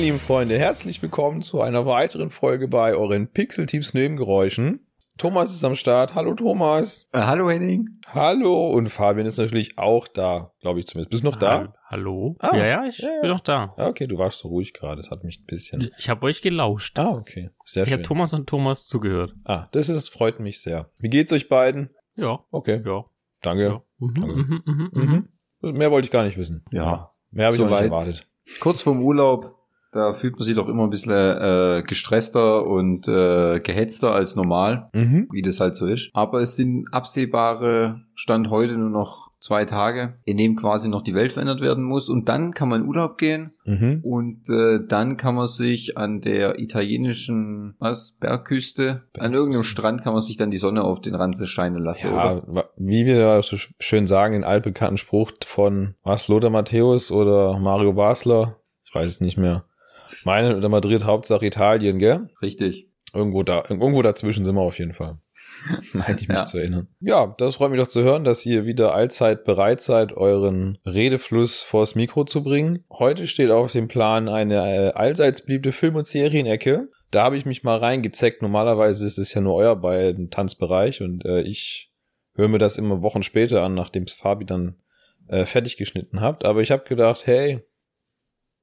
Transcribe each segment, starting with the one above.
Meine lieben Freunde, herzlich willkommen zu einer weiteren Folge bei euren Pixel-Teams Nebengeräuschen. Thomas ist am Start. Hallo Thomas. Äh, hallo Henning. Hallo und Fabian ist natürlich auch da, glaube ich zumindest. Bist du noch da? Hallo? Ah, ja, ja, ich ja, ja. bin noch da. Ah, Okay, du warst so ruhig gerade. Das hat mich ein bisschen. Ich habe euch gelauscht. Ah, okay. Sehr ich habe schön. Thomas und Thomas zugehört. Ah, das ist, freut mich sehr. Wie geht's euch beiden? Ja, Okay, ja. danke. ja. Mhm, Danke. mhm, mhm, mhm. Mhm. Mehr wollte ich gar nicht wissen. Ja. Mehr habe ich noch nicht erwartet. Kurz vorm Urlaub, da fühlt man sich doch immer ein bisschen äh, gestresster und äh, gehetzter als normal, Mhm. wie das halt so ist. Aber es sind absehbare Stand heute nur noch zwei Tage, in dem quasi noch die Welt verändert werden muss. Und dann kann man in Urlaub gehen Mhm. und äh, dann kann man sich an der italienischen was, Bergküste, an irgendeinem Strand kann man sich dann die Sonne auf den Ranze scheinen lassen. Ja, oder? wie wir so sch- schön sagen, den altbekannten Spruch von was, Lothar Matthäus oder Mario Basler, ich weiß es nicht mehr. Meine oder Madrid, Hauptsache Italien, gell? Richtig. Irgendwo da, irgendwo dazwischen sind wir auf jeden Fall. Meinte ich mich Ja. zu erinnern. Ja, das freut mich doch zu hören, dass ihr wieder allzeit bereit seid, euren Redefluss vors Mikro zu bringen. Heute steht auf dem Plan eine äh, allseits beliebte Film- und Serienecke. Da habe ich mich mal reingezeckt. Normalerweise ist es ja nur euer beiden Tanzbereich und äh, ich höre mir das immer Wochen später an, nachdem es Fabi dann äh, fertig geschnitten habt. Aber ich habe gedacht, hey,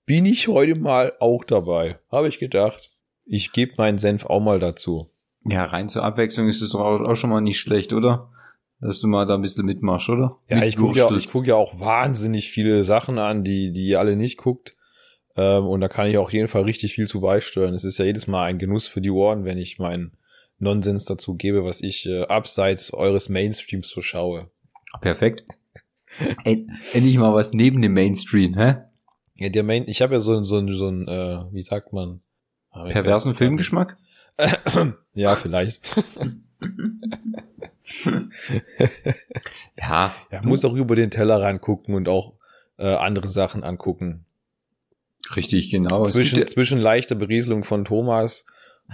bin ich heute mal auch dabei? Habe ich gedacht. Ich gebe meinen Senf auch mal dazu. Ja, rein zur Abwechslung ist es doch auch schon mal nicht schlecht, oder? Dass du mal da ein bisschen mitmachst, oder? Ja, ich gucke ja, ich guck ja auch wahnsinnig viele Sachen an, die, die ihr alle nicht guckt. Ähm, und da kann ich auch auf jeden Fall richtig viel zu beisteuern. Es ist ja jedes Mal ein Genuss für die Ohren, wenn ich meinen Nonsens dazu gebe, was ich äh, abseits eures Mainstreams so schaue. Perfekt. End- Endlich mal was neben dem Mainstream, hä? Ja, der Main, ich habe ja so ein, so ein, so ein, äh, wie sagt man? Ah, Perversen Filmgeschmack? ja, vielleicht. Ja. Ja, muss auch über den Tellerrand gucken und auch äh, andere Sachen angucken. Richtig, genau. Zwischen, zwischen leichter Berieselung von Thomas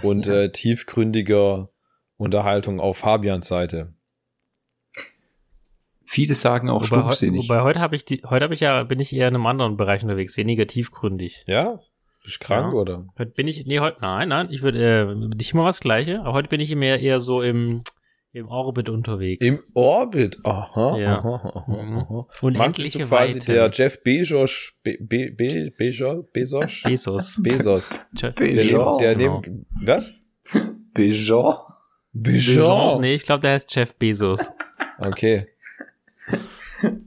und Ja. äh, tiefgründiger Unterhaltung auf Fabians Seite. Viele sagen auch Wobei, stumpfsinnig. wobei heute habe ich die, heute habe ich ja, bin ich eher in einem anderen Bereich unterwegs, weniger tiefgründig. Ja? Bist du krank Ja. oder? Heute bin ich, nee, heute, nein, nein, ich würde, äh, nicht immer was Gleiche, aber heute bin ich mehr eher so im, im Orbit unterwegs. Im Orbit. Aha, Ja. aha, aha, Mhm. aha. Unendliche du quasi Weite. der Jeff Bezos, Be, Be, Be, Bezos, Bezos, Bezos. Bezos. Der Bezos, neben, der genau. neben, was? Bezos? Bezos. Nee, ich glaube, der heißt Jeff Bezos. Okay.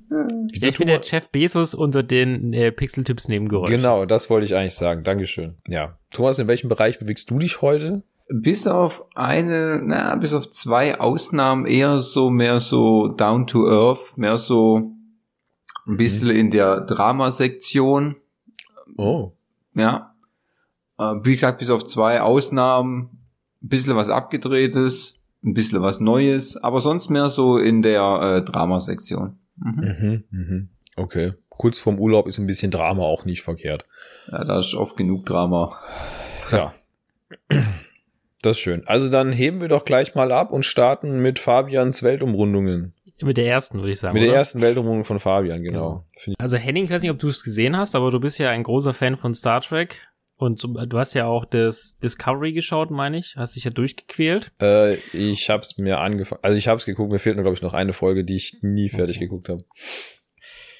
Wieso ich bin tun wir- der Jeff Bezos unter den äh, Pixel-Typs Nebengeräuschen. Genau, das wollte ich eigentlich sagen. Dankeschön. Ja. Thomas, in welchem Bereich bewegst du dich heute? Bis auf eine, na, bis auf zwei Ausnahmen eher so, mehr so down to earth, mehr so ein bisschen in der Dramasektion. Oh. Ja. Äh, wie gesagt, bis auf zwei Ausnahmen, ein bisschen was abgedrehtes, ein bisschen was Neues, aber sonst mehr so in der äh, Dramasektion. Mhm. Mhm, mhm. Okay. Kurz vorm Urlaub ist ein bisschen Drama auch nicht verkehrt. Ja, da ist oft genug Drama. Ja. Das ist schön. Also dann heben wir doch gleich mal ab und starten mit Fabians Weltumrundungen. Mit der ersten, würde ich sagen. mit der oder? ersten Weltumrundung von Fabian, genau. Finde Also Henning, ich weiß nicht, ob du es gesehen hast, aber du bist ja ein großer Fan von Star Trek. Und du hast ja auch das Discovery geschaut, meine ich. Hast dich ja durchgequält. ich, äh, ich habe es mir angefangen, also ich habe es geguckt, mir fehlt nur, glaube ich, noch eine Folge, die ich nie fertig geguckt habe.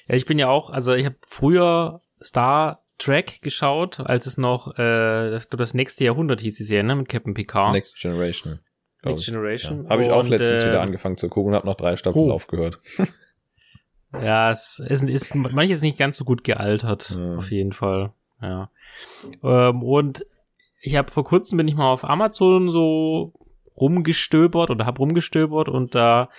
Ja, ich bin ja auch, also ich habe früher Star Trek geschaut, als es noch, äh, das, das nächste Jahrhundert hieß die Serie, ne, mit Captain Picard. Next Generation. Next. Generation. Ja. Habe ich auch Und, letztens äh, wieder angefangen zu gucken und habe nach drei Staffeln oh. aufgehört. Ja, es ist, ist manches nicht ganz so gut gealtert, Ja. auf jeden Fall. Ja. Ähm, und ich habe vor kurzem bin ich mal auf Amazon so rumgestöbert oder hab rumgestöbert und da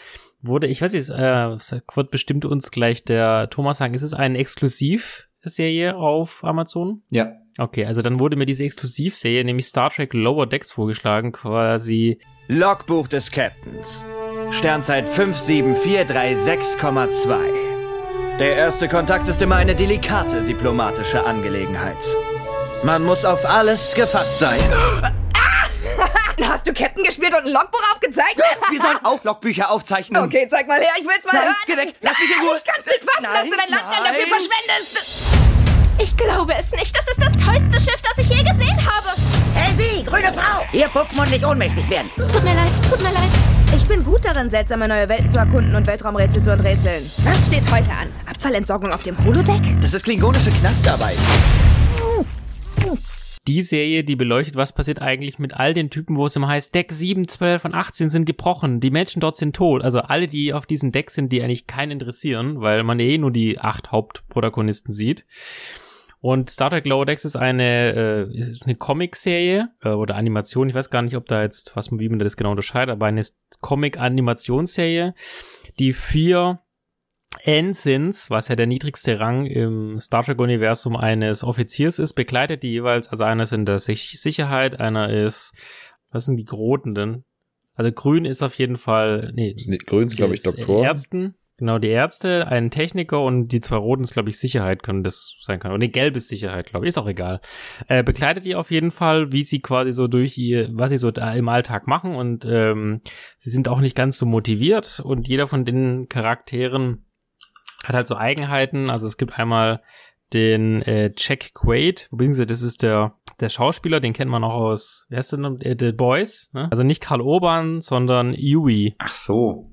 wurde, ich weiß nicht, äh, wird bestimmt uns gleich der Thomas sagen, ist es eine Exklusivserie auf Amazon? Ja. Okay, also dann wurde mir diese Exklusivserie, nämlich Star Trek Lower Decks vorgeschlagen, quasi Logbuch des Captains. Sternzeit 57436,2. Der erste Kontakt ist immer eine delikate diplomatische Angelegenheit. Man muss auf alles gefasst sein. Hast du Captain gespielt und ein Logbuch aufgezeichnet? Wir sollen auch Logbücher aufzeichnen. Okay, zeig mal her, ich will's mal Nein, hören. geh weg, lass mich in Ruhe. Ich kann's nicht fassen, dass Nein, du dein Land dann dafür verschwendest. Ich glaube es nicht. Das ist das tollste Schiff, das ich je gesehen habe. Hey Sie, grüne Frau! Ihr Puppen und nicht ohnmächtig werden. Tut mir leid, tut mir leid. Ich bin gut darin, seltsame neue Welten zu erkunden und Weltraumrätsel zu enträtseln. Was steht heute an? Abfallentsorgung auf dem Holodeck? Das ist klingonische Knastarbeit. Die Serie, die beleuchtet, was passiert eigentlich mit all den Typen, wo es immer heißt, Deck 7, 12 und 18 sind gebrochen, die Menschen dort sind tot. Also alle, die auf diesem Deck sind, die eigentlich keinen interessieren, weil man eh nur die acht Hauptprotagonisten sieht. Und Star Trek Lower Decks ist eine, äh, ist eine Comic-Serie äh, oder Animation. Ich weiß gar nicht, ob da jetzt, was wie man das genau unterscheidet, aber eine Comic-Animationsserie, die vier Ensigns, was ja der niedrigste Rang im Star Trek-Universum eines Offiziers ist, begleitet die jeweils. Also einer ist in der Sich Sicherheit, einer ist, was sind die Groten denn? Also grün ist auf jeden Fall, nee, Das sind grün, glaube ich, des Doktor. Ärzten, genau, die Ärzte, ein Techniker und die zwei Roten ist, glaube ich, Sicherheit können das sein kann. Und die gelbe ist Sicherheit, glaube ich, ist auch egal. Äh, begleitet die auf jeden Fall, wie sie quasi so durch ihr, was sie so da im Alltag machen und ähm, sie sind auch nicht ganz so motiviert und jeder von den Charakteren hat halt so Eigenheiten. Also es gibt einmal den äh, Jack Quaid, beziehungsweise das ist der der Schauspieler, den kennt man auch aus, wer ist denn, äh, The Boys, ne? Also nicht Karl Urban, sondern Yui. Ach so.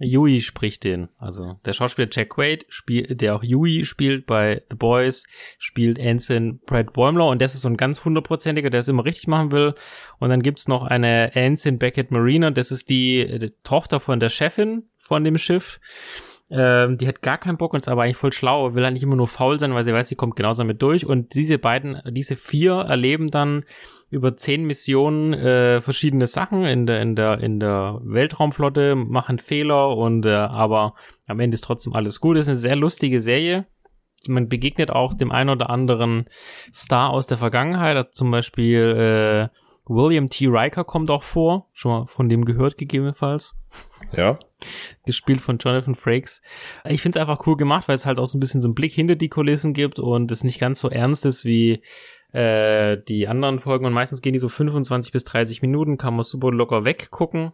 Yui spricht den. Also der Schauspieler Jack Quaid, spielt, der auch Yui spielt bei The Boys, spielt Ensign Brad Boimler und das ist so ein ganz hundertprozentiger, der es immer richtig machen will. Und dann gibt's noch eine Ensign Beckett Marina, das ist die, die Tochter von der Chefin von dem Schiff. Ähm, die hat gar keinen Bock und ist aber eigentlich voll schlau, will eigentlich immer nur faul sein, weil sie weiß, sie kommt genauso damit durch. Und diese beiden, diese vier erleben dann über zehn Missionen äh, verschiedene Sachen in der in der in der Weltraumflotte, machen Fehler und äh, aber am Ende ist trotzdem alles gut. Das ist eine sehr lustige Serie. Man begegnet auch dem einen oder anderen Star aus der Vergangenheit, also zum Beispiel äh, William T. Riker kommt auch vor, schon mal von dem gehört gegebenenfalls Ja. gespielt von Jonathan Frakes. Ich finde es einfach cool gemacht, weil es halt auch so ein bisschen so einen Blick hinter die Kulissen gibt und es nicht ganz so ernst ist wie äh, die anderen Folgen. Und meistens gehen die so 25 bis 30 Minuten, kann man super locker weggucken.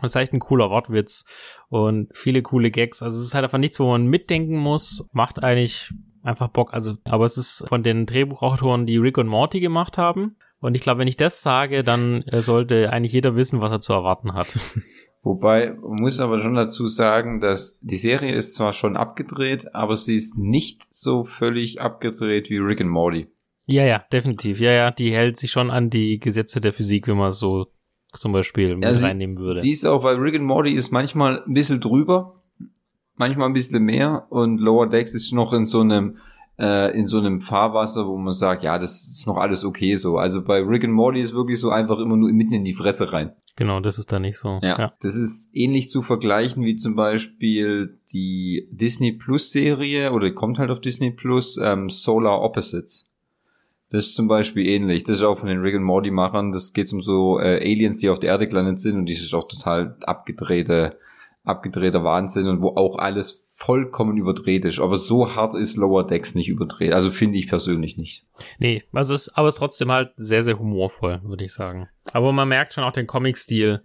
Das ist echt ein cooler Wortwitz und viele coole Gags. Also es ist halt einfach nichts, wo man mitdenken muss. Macht eigentlich einfach Bock. Also, aber es ist von den Drehbuchautoren, die Rick und Morty gemacht haben. Und ich glaube, wenn ich das sage, dann äh, sollte eigentlich jeder wissen, was er zu erwarten hat. Wobei, man muss aber schon dazu sagen, dass die Serie ist zwar schon abgedreht, aber sie ist nicht so völlig abgedreht wie Rick and Morty. Ja, ja, definitiv. Ja, ja, die hält sich schon an die Gesetze der Physik, wenn man so zum Beispiel mit Ja, sie- reinnehmen würde. Sie ist auch, weil Rick and Morty ist manchmal ein bisschen drüber, manchmal ein bisschen mehr und Lower Decks ist noch in so einem äh, in so einem Fahrwasser, wo man sagt, ja, das ist noch alles okay so. Also bei Rick and Morty ist wirklich so einfach immer nur mitten in die Fresse rein. genau, das ist da nicht so. Ja, das ist ähnlich zu vergleichen wie zum Beispiel die Disney Plus Serie oder kommt halt auf Disney Plus ähm, Solar Opposites. Das ist zum Beispiel ähnlich. Das ist auch von den Rick and Morty Machern. Das geht um so äh, Aliens, die auf der Erde gelandet sind und die ist auch total abgedrehte, abgedrehter Wahnsinn und wo auch alles vollkommen überdreht ist. Aber so hart ist Lower Decks nicht überdreht. Also finde ich persönlich nicht. Nee, also es, aber es ist trotzdem halt sehr, sehr humorvoll, würde ich sagen. Aber man merkt schon auch den Comic-Stil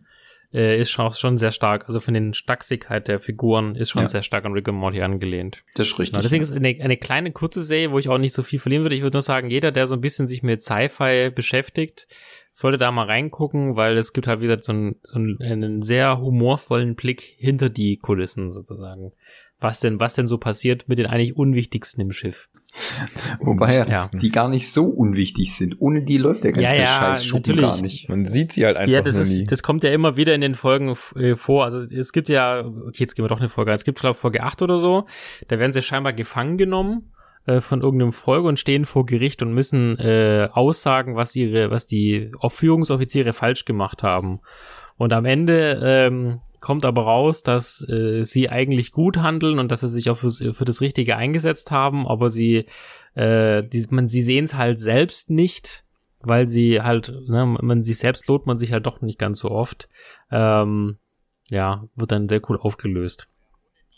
äh, ist schon, schon sehr stark. Also von den Stachsigkeit der Figuren ist schon Ja. sehr stark an Rick und Morty angelehnt. Das ist richtig. Genau, deswegen ist eine, eine kleine kurze Serie, wo ich auch nicht so viel verlieren würde. Ich würde nur sagen, jeder, der so ein bisschen sich mit Sci-Fi beschäftigt, sollte da mal reingucken, weil es gibt halt wieder so einen, so einen, einen sehr humorvollen Blick hinter die Kulissen sozusagen. Was denn, was denn so passiert mit den eigentlich unwichtigsten im Schiff. Wobei Ja. die gar nicht so unwichtig sind. Ohne die läuft der ganze Ja, ja, Scheiß Schuppen gar nicht. Man sieht sie halt einfach ja, das nur ist, nie. das kommt ja immer wieder in den Folgen äh, vor. Also es gibt ja, okay, jetzt gehen wir doch eine Folge. Es gibt glaube Folge 8 oder so. Da werden sie scheinbar gefangen genommen äh, von irgendeinem Folge und stehen vor Gericht und müssen äh, aussagen, was ihre, was die Führungsoffiziere falsch gemacht haben. Und am Ende ähm, kommt aber raus, dass äh, sie eigentlich gut handeln und dass sie sich auch fürs, für das Richtige eingesetzt haben, aber sie, äh, die, man, sie sehen es halt selbst nicht, weil sie halt, ne, man sich selbst lohnt man sich halt doch nicht ganz so oft. Ähm, ja, wird dann sehr cool aufgelöst.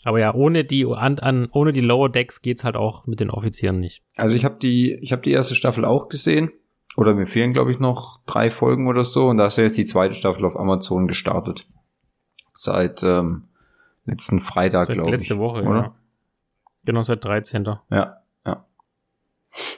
Aber ja, ohne die an, an ohne die Lower Decks geht's halt auch mit den Offizieren nicht. Also ich habe die, ich habe die erste Staffel auch gesehen. Oder mir fehlen, glaube ich, noch drei Folgen oder so. Und da ist ja jetzt die zweite Staffel auf Amazon gestartet. Seit ähm, letzten Freitag, glaube ich. letzte Woche, oder? ja. Genau, seit 13. Ja, ja.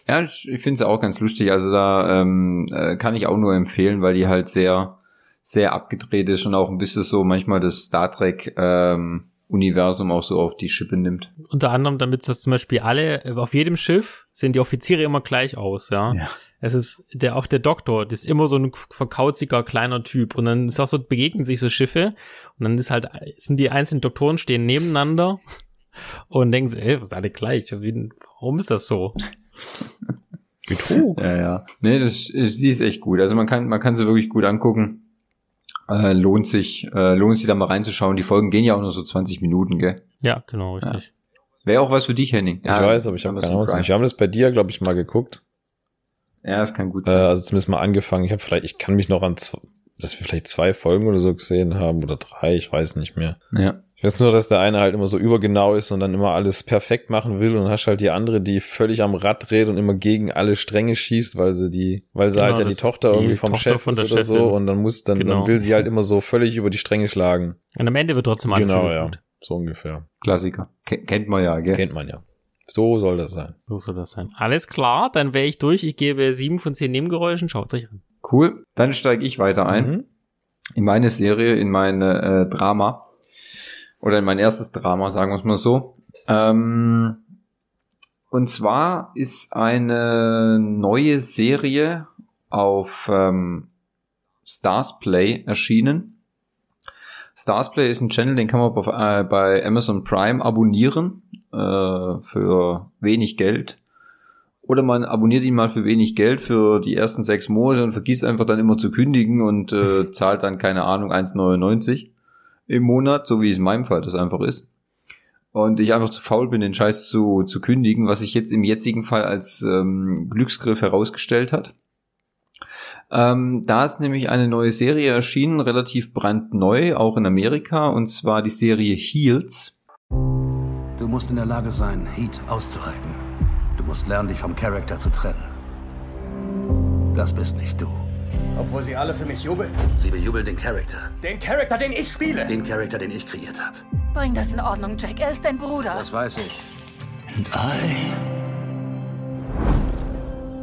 Ja, ich, ich finde es auch ganz lustig. Also da ähm, äh, kann ich auch nur empfehlen, weil die halt sehr, sehr abgedreht ist und auch ein bisschen so manchmal das Star Trek ähm, Universum auch so auf die Schippe nimmt. Unter anderem, damit das zum Beispiel alle, auf jedem Schiff sehen die Offiziere immer gleich aus, ja. Ja. Es ist der, auch der Doktor, das ist immer so ein verkauziger kleiner Typ. Und dann ist auch so, begegnen sich so Schiffe. Und dann ist halt, sind die einzelnen Doktoren stehen nebeneinander und denken sich, ey, was ist alle gleich? Wie- Warum ist das so? Betrug. Ja, ja. Nee, das, sie ist echt gut. Also man kann, man kann sie wirklich gut angucken. Äh, lohnt sich, äh, lohnt sich da mal reinzuschauen. Die Folgen gehen ja auch nur so 20 Minuten, gell? Ja, genau, richtig. Wäre auch was für dich, Henning. Ich weiß, aber ich habe keine Ahnung. Wir haben das bei dir, glaube ich, mal geguckt. Ja, das kann gut Äh, sein. also zumindest mal angefangen. Ich habe vielleicht, ich kann mich noch an, dass wir vielleicht zwei Folgen oder so gesehen haben oder drei, ich weiß nicht mehr. ja. Ich weiß nur, dass der eine halt immer so übergenau ist und dann immer alles perfekt machen will und dann hast halt die andere, die völlig am Rad dreht und immer gegen alle Stränge schießt, weil sie die, weil sie Genau, halt ja die Tochter die irgendwie vom Tochter Chef von ist der oder so Chefin. und dann muss, dann, Genau. dann will sie halt immer so völlig über die Stränge schlagen. Und am Ende wird trotzdem alles genau, ja. gut. So ungefähr. Klassiker. Ken- kennt man ja, gell? Kennt man ja. So soll das sein. So soll das sein. Alles klar, dann wäre ich durch. Ich gebe sieben von zehn Nebengeräuschen. Schaut euch an. Cool. Dann steige ich weiter ein. Mhm. in meine Serie, in meine äh, Drama oder in mein erstes Drama, sagen wir es mal so. Ähm, und zwar ist eine neue Serie auf ähm, Stars Play erschienen. Stars Play ist ein Channel, den kann man auf, äh, bei Amazon Prime abonnieren äh, für wenig Geld. Oder man abonniert ihn mal für wenig Geld für die ersten sechs Monate und vergisst einfach dann immer zu kündigen und äh, zahlt dann, keine Ahnung, 1,99 im Monat, so wie es in meinem Fall das einfach ist. Und ich einfach zu faul bin, den Scheiß zu, zu kündigen, was sich jetzt im jetzigen Fall als ähm, Glücksgriff herausgestellt hat. Ähm, da ist nämlich eine neue Serie erschienen, relativ brandneu, auch in Amerika, und zwar die Serie Heels. Du musst in der Lage sein, Heat auszuhalten. Du musst lernen, dich vom Charakter zu trennen. Das bist nicht du. Obwohl sie alle für mich jubeln. Sie bejubelt den Charakter. Den Charakter, den ich spiele. Den Charakter, den ich kreiert habe. Bring das in Ordnung, Jack. Er ist dein Bruder. Das weiß ich. And I...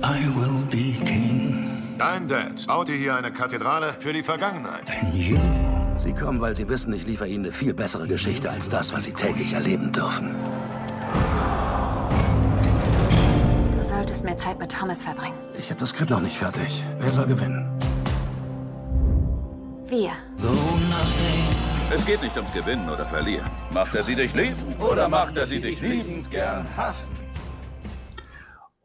I will be king. Dein Dad baute hier eine Kathedrale für die Vergangenheit. Sie kommen, weil sie wissen, ich liefere ihnen eine viel bessere Geschichte als das, was sie täglich erleben dürfen. Du solltest mehr Zeit mit Thomas verbringen. Ich habe das Skript noch nicht fertig. Wer soll gewinnen? Wir. Es geht nicht ums Gewinnen oder Verlieren. Macht er sie dich lieben oder macht er sie dich liebend gern hassen?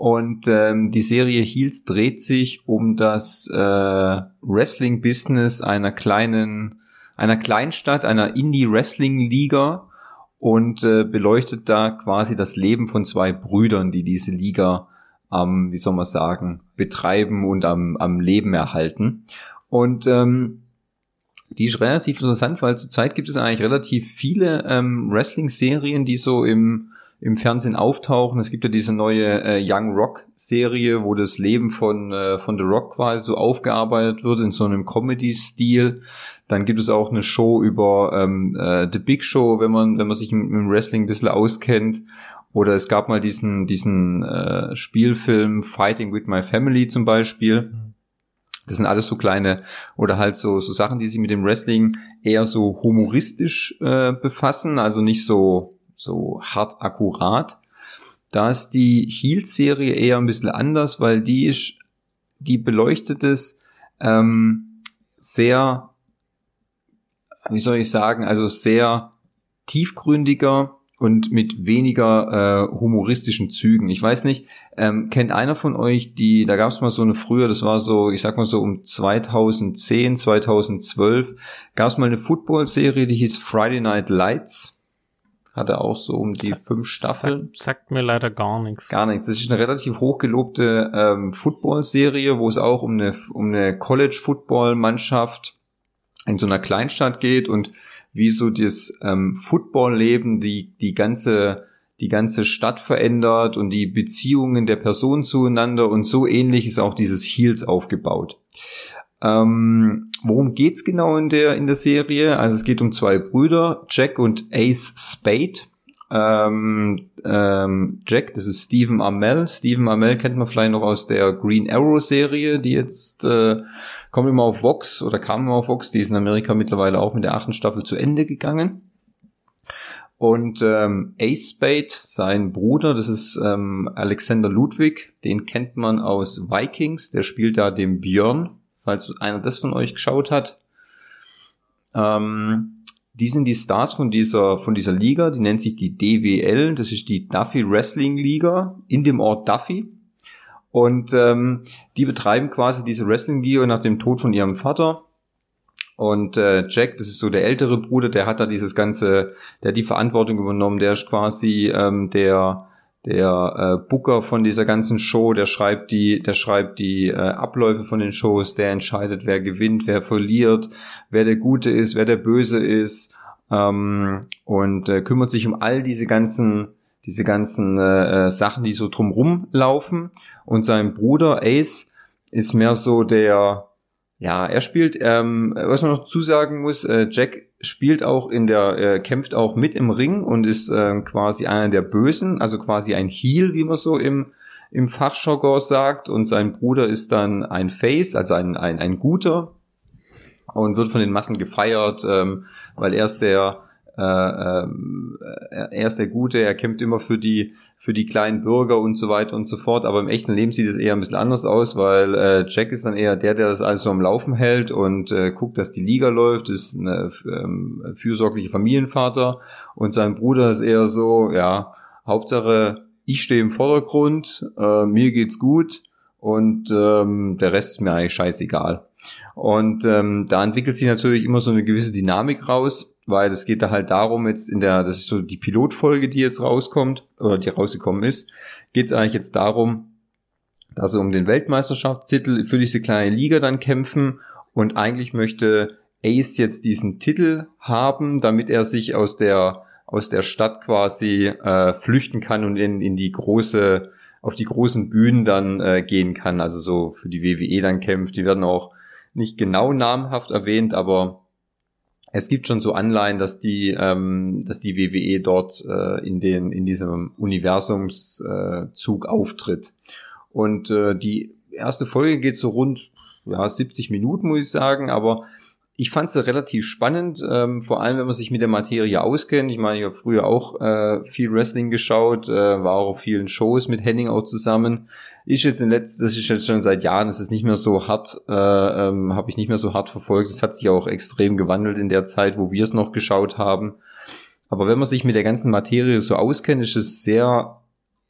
Und ähm, die Serie Heels dreht sich um das äh, Wrestling-Business einer kleinen, einer Kleinstadt, einer Indie-Wrestling-Liga und äh, beleuchtet da quasi das Leben von zwei Brüdern, die diese Liga am, wie soll man sagen, betreiben und am, am Leben erhalten. Und ähm, die ist relativ interessant, weil zurzeit gibt es eigentlich relativ viele ähm, Wrestling-Serien, die so im im Fernsehen auftauchen. Es gibt ja diese neue äh, Young Rock Serie, wo das Leben von äh, von The Rock quasi so aufgearbeitet wird in so einem Comedy-Stil. Dann gibt es auch eine Show über ähm, äh, The Big Show, wenn man wenn man sich mit dem Wrestling ein bisschen auskennt. Oder es gab mal diesen diesen äh, Spielfilm Fighting with My Family zum Beispiel. Das sind alles so kleine oder halt so so Sachen, die sich mit dem Wrestling eher so humoristisch äh, befassen, also nicht so so hart akkurat. Da ist die Heal-Serie eher ein bisschen anders, weil die ist, die beleuchtet es ähm, sehr, wie soll ich sagen, also sehr tiefgründiger und mit weniger äh, humoristischen Zügen. Ich weiß nicht, ähm, kennt einer von euch die, da gab es mal so eine früher, das war so, ich sag mal so um 2010, 2012, gab es mal eine Football-Serie, die hieß Friday Night Lights hatte auch so um die Sagt- fünf Staffeln. Sagt, sagt mir leider gar nichts. Gar nichts. Das ist eine relativ hochgelobte ähm, Football-Serie, wo es auch um eine, um eine College-Football-Mannschaft in so einer Kleinstadt geht und wie so das ähm, Football-Leben die, die ganze die ganze Stadt verändert und die Beziehungen der Personen zueinander und so ähnlich ist auch dieses Heels aufgebaut. Ähm, worum geht's genau in der in der Serie? Also es geht um zwei Brüder, Jack und Ace Spade. ähm, ähm, Jack, das ist Stephen Amell. Stephen Amell kennt man vielleicht noch aus der Green Arrow Serie, die jetzt äh, kommt immer auf Vox oder kam immer auf Vox, die ist in Amerika mittlerweile auch mit der achten Staffel zu Ende gegangen. Und ähm, Ace Spade, sein Bruder, das ist ähm, Alexander Ludwig, den kennt man aus Vikings, der spielt da den Björn, falls einer das von euch geschaut hat. Ähm, die sind die Stars von dieser, von dieser Liga, die nennt sich die DWL, das ist die Duffy Wrestling Liga in dem Ort Duffy. Und ähm, die betreiben quasi diese Wrestling Liga nach dem Tod von ihrem Vater. Und äh, Jack, das ist so der ältere Bruder, der hat da dieses ganze, der hat die Verantwortung übernommen, der ist quasi ähm, der der äh, Booker von dieser ganzen Show, der schreibt die, der schreibt die äh, Abläufe von den Shows, der entscheidet, wer gewinnt, wer verliert, wer der Gute ist, wer der Böse ist ähm, und äh, kümmert sich um all diese ganzen, diese ganzen äh, äh Sachen, die so drumrum laufen. Und sein Bruder Ace ist mehr so der, ja, er spielt, ähm, was man noch zusagen muss, äh, Jack spielt auch in der, äh, kämpft auch mit im Ring und ist äh, quasi einer der Bösen, also quasi ein Heel, wie man so im, im Fachjargon sagt. Und sein Bruder ist dann ein Face, also ein, ein, ein Guter und wird von den Massen gefeiert, ähm, weil er ist der, äh, äh, er ist der Gute, er kämpft immer für die für die kleinen Bürger und so weiter und so fort. Aber im echten Leben sieht es eher ein bisschen anders aus, weil äh, Jack ist dann eher der, der das alles so am Laufen hält und äh, guckt, dass die Liga läuft, ist ein ähm, fürsorglicher Familienvater und sein Bruder ist eher so, ja, Hauptsache ich stehe im Vordergrund, äh, mir geht's gut und ähm, der Rest ist mir eigentlich scheißegal. Und ähm, da entwickelt sich natürlich immer so eine gewisse Dynamik raus weil es geht da halt darum, jetzt in der, das ist so die Pilotfolge, die jetzt rauskommt, oder die rausgekommen ist, geht es eigentlich jetzt darum, dass sie um den Weltmeisterschaftstitel für diese kleine Liga dann kämpfen und eigentlich möchte Ace jetzt diesen Titel haben, damit er sich aus der aus der Stadt quasi äh, flüchten kann und in, in die große auf die großen Bühnen dann äh, gehen kann, also so für die WWE dann kämpft. Die werden auch nicht genau namhaft erwähnt, aber es gibt schon so Anleihen, dass die, ähm, dass die WWE dort äh, in den in diesem Universumszug äh, auftritt. Und äh, die erste Folge geht so rund ja 70 Minuten, muss ich sagen, aber ich fand sie relativ spannend, ähm, vor allem wenn man sich mit der Materie auskennt. Ich meine, ich habe früher auch äh, viel Wrestling geschaut, äh, war auch auf vielen Shows mit Henning auch zusammen. Ist jetzt in letzter, das ist jetzt schon seit Jahren, das ist nicht mehr so hart, äh, ähm, habe ich nicht mehr so hart verfolgt. Es hat sich auch extrem gewandelt in der Zeit, wo wir es noch geschaut haben. Aber wenn man sich mit der ganzen Materie so auskennt, ist es sehr,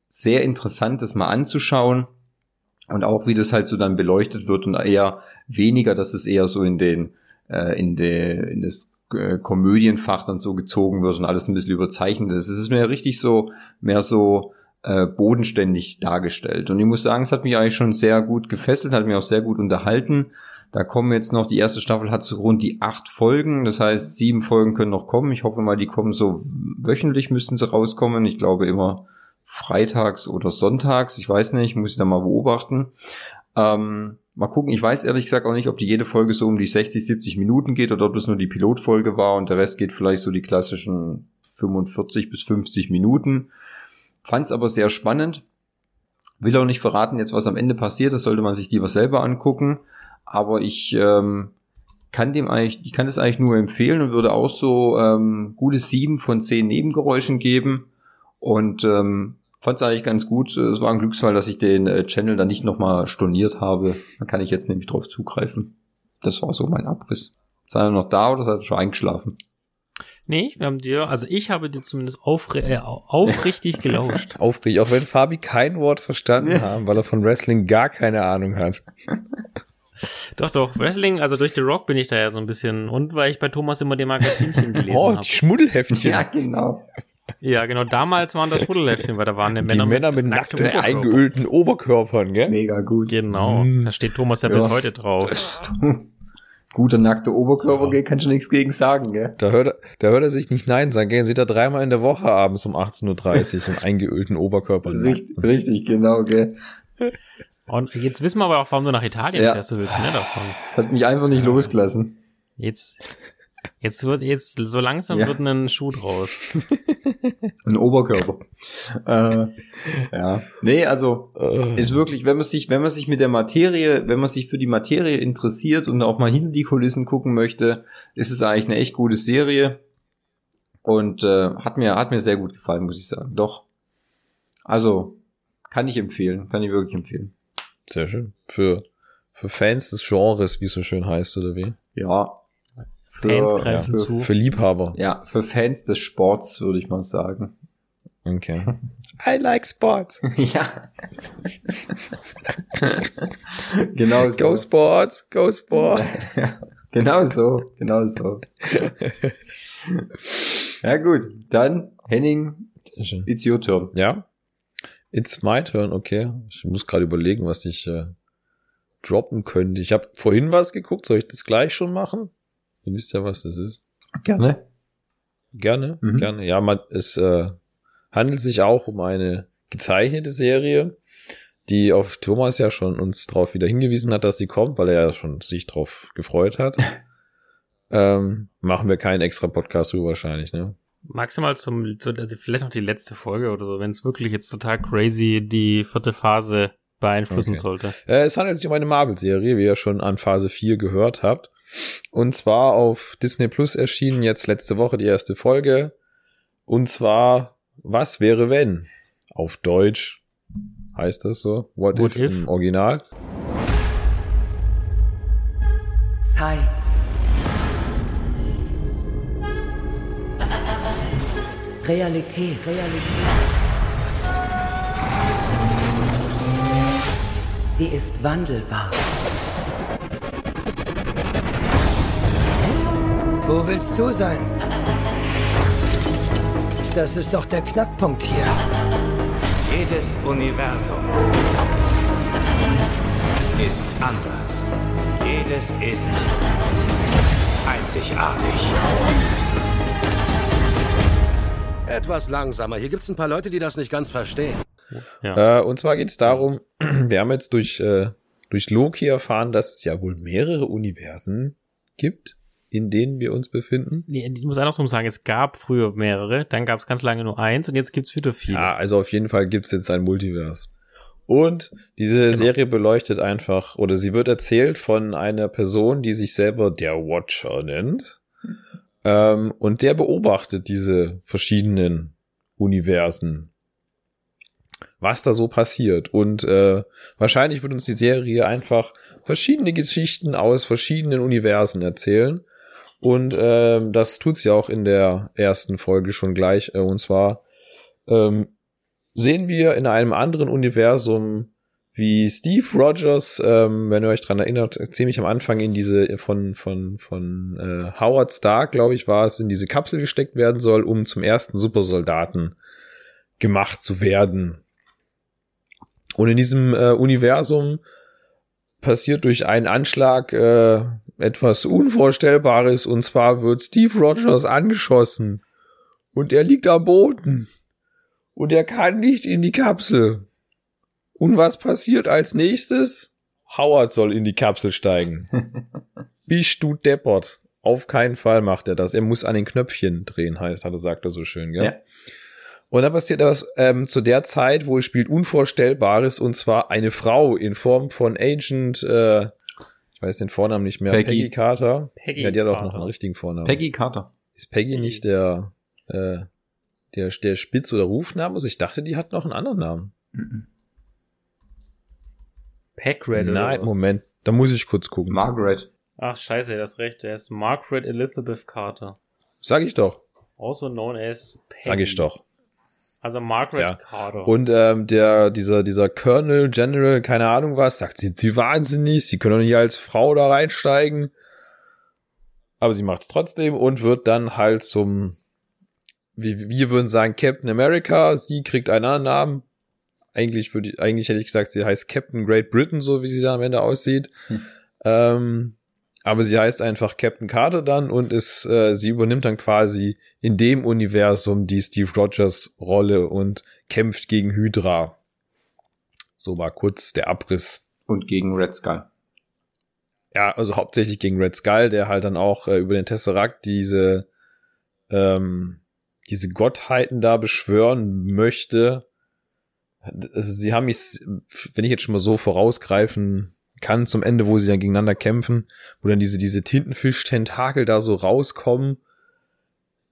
sehr interessant, das mal anzuschauen. Und auch wie das halt so dann beleuchtet wird und eher weniger, dass es eher so in den äh, in, de, in das äh, Komödienfach dann so gezogen wird und alles ein bisschen überzeichnet ist. Es ist mir richtig so, mehr so äh, bodenständig dargestellt. Und ich muss sagen, es hat mich eigentlich schon sehr gut gefesselt, hat mich auch sehr gut unterhalten. Da kommen jetzt noch, die erste Staffel hat so rund die acht Folgen, das heißt, sieben Folgen können noch kommen. Ich hoffe mal, die kommen so wöchentlich müssten sie rauskommen. Ich glaube immer freitags oder sonntags, ich weiß nicht, muss ich da mal beobachten. Ähm, Mal gucken, ich weiß ehrlich gesagt auch nicht, ob die jede Folge so um die 60, 70 Minuten geht oder ob das nur die Pilotfolge war und der Rest geht vielleicht so die klassischen 45 bis 50 Minuten. Fand es aber sehr spannend. Will auch nicht verraten jetzt, was am Ende passiert, das sollte man sich lieber selber angucken. Aber ich ähm, kann dem eigentlich, ich kann das eigentlich nur empfehlen und würde auch so ähm, gute sieben von zehn Nebengeräuschen geben. Und ähm, fand es eigentlich ganz gut. Es war ein Glücksfall, dass ich den äh, Channel dann nicht nochmal storniert habe. Da kann ich jetzt nämlich drauf zugreifen. Das war so mein Abriss. Sei er noch da oder seid ihr schon eingeschlafen? Nee, wir haben dir, also ich habe dir zumindest aufri äh, aufrichtig gelauscht. aufrichtig, auch wenn Fabi kein Wort verstanden haben, weil er von Wrestling gar keine Ahnung hat. Doch, doch, Wrestling, also durch The Rock bin ich da ja so ein bisschen und weil ich bei Thomas immer die Magazinchen gelesen habe. Oh, die Schmuddelheftchen. Ja, genau. Ja, genau, damals waren das Schmuddelheftchen, weil da waren die Männer, die Männer mit, mit nackten, eingeölten Oberkörpern, gell? Mega gut. Genau, mm. da steht Thomas ja, ja. bis heute drauf. Guter nackter Oberkörper, gell, kannst du nichts gegen sagen, gell? Da hört, er, da hört er sich nicht Nein sagen, gell? Sieht er dreimal in der Woche abends um 18.30 Uhr so einen eingeölten Oberkörper. Richtig, richtig, genau, gell? Und jetzt wissen wir aber auch, warum du nach Italien ja. fährst, du willst mehr davon. Das hat mich einfach nicht losgelassen. Jetzt, jetzt wird, jetzt, so langsam ja. wird ein Schuh draus. Ein Oberkörper. äh, ja. Nee, also ist wirklich, wenn man sich, wenn man sich mit der Materie, wenn man sich für die Materie interessiert und auch mal hinter die Kulissen gucken möchte, ist es eigentlich eine echt gute Serie. Und äh, hat mir, hat mir sehr gut gefallen, muss ich sagen. Doch. Also, kann ich empfehlen. Kann ich wirklich empfehlen. Sehr schön. Für, für Fans des Genres, wie es so schön heißt, oder wie? Ja. Für, Fans greifen für, zu. Für Liebhaber. Ja, für Fans des Sports, würde ich mal sagen. Okay. I like sports. ja. genau so. Go Sports, go Sports. genau so, genau so. ja gut, dann Henning, it's your turn. Ja. It's my turn, okay. Ich muss gerade überlegen, was ich äh, droppen könnte. Ich habe vorhin was geguckt. Soll ich das gleich schon machen? Ihr wisst ja, was das ist. Gerne. Gerne, Mhm. gerne. Ja, man, es äh, handelt sich auch um eine gezeichnete Serie, die auf Thomas ja schon uns darauf wieder hingewiesen hat, dass sie kommt, weil er ja schon sich drauf gefreut hat. ähm, machen wir keinen extra Podcast drüber wahrscheinlich, ne? Maximal zum, zu- also vielleicht noch die letzte Folge oder so, wenn es wirklich jetzt total crazy die vierte Phase beeinflussen Okay. sollte. Äh, es handelt sich um eine Marvel-Serie, wie ihr schon an Phase 4 gehört habt. Und zwar auf Disney Plus erschienen jetzt letzte Woche die erste Folge. Und zwar, was wäre wenn? Auf Deutsch heißt das so. What, What if, if? im Original. Zeit. Realität, Realität. Sie ist wandelbar. Wo willst du sein? Das ist doch der Knackpunkt hier. Jedes Universum ist anders. Jedes ist einzigartig. Etwas langsamer. Hier gibt's ein paar Leute, die das nicht ganz verstehen. Ja. Äh, und zwar geht es darum, wir haben jetzt durch, äh, durch Loki erfahren, dass es ja wohl mehrere Universen gibt, in denen wir uns befinden. Nee, ich muss andersrum sagen, es gab früher mehrere, dann gab es ganz lange nur eins und jetzt gibt's wieder viele. Ja, also auf jeden Fall gibt's jetzt ein Multivers. Und diese Serie beleuchtet einfach, oder sie wird erzählt von einer Person, die sich selber der Watcher nennt. Ähm, und der beobachtet diese verschiedenen Universen. Was da so passiert. Und äh, wahrscheinlich wird uns die Serie einfach verschiedene Geschichten aus verschiedenen Universen erzählen. Und ähm, das tut sie auch in der ersten Folge schon gleich. Äh, und zwar ähm, sehen wir in einem anderen Universum, wie Steve Rogers, ähm, wenn ihr euch dran erinnert, ziemlich am Anfang in diese von von von äh, Howard Stark, glaube ich, war es, in diese Kapsel gesteckt werden soll, um zum ersten Supersoldaten gemacht zu werden. Und in diesem äh, Universum passiert durch einen Anschlag äh, etwas Unvorstellbares, und zwar wird Steve Rogers angeschossen und er liegt am Boden und er kann nicht in die Kapsel. Und was passiert als nächstes? Howard soll in die Kapsel steigen. Bist du deppert? Auf keinen Fall macht er das. Er muss an den Knöpfchen drehen, heißt, hat er, sagt er so schön, gell? Ja. Und dann passiert das ähm, zu der Zeit, wo es spielt Unvorstellbares, und zwar eine Frau in Form von Agent, äh, weiß den Vornamen nicht mehr, Peggy. Peggy, Carter. Peggy ja, die hat auch noch Carter. einen richtigen Vornamen. Peggy Carter. Ist Peggy nicht der, äh, der, der Spitz- oder Rufname? Also ich dachte, die hat noch einen anderen Namen. Packred oder Nein, was? Moment, da muss ich kurz gucken. Margaret. Ach scheiße, das recht. Der ist Margaret Elizabeth Carter. Sag ich doch. Also known as Peggy. Sag ich doch. Also Margaret Ja. Carter. Und ähm, der, dieser, dieser Colonel, General, keine Ahnung was, sagt, sie, sie wahnsinnig, sie können doch nicht als Frau da reinsteigen. Aber sie macht's trotzdem und wird dann halt zum, wie wir würden sagen, Captain America. Sie kriegt einen anderen Namen. Eigentlich würde ich, eigentlich hätte ich gesagt, sie heißt Captain Great Britain, so wie sie da am Ende aussieht. Ähm, aber sie heißt einfach Captain Carter dann und ist, äh, sie übernimmt dann quasi in dem Universum die Steve Rogers Rolle und kämpft gegen Hydra. So war kurz der Abriss. Und gegen Red Skull. Ja, also hauptsächlich gegen Red Skull, der halt dann auch äh, über den Tesseract diese, ähm, diese Gottheiten da beschwören möchte. Also sie haben mich, wenn ich jetzt schon mal so vorausgreifen kann, zum Ende, wo sie dann gegeneinander kämpfen, wo dann diese, diese Tintenfisch-Tentakel da so rauskommen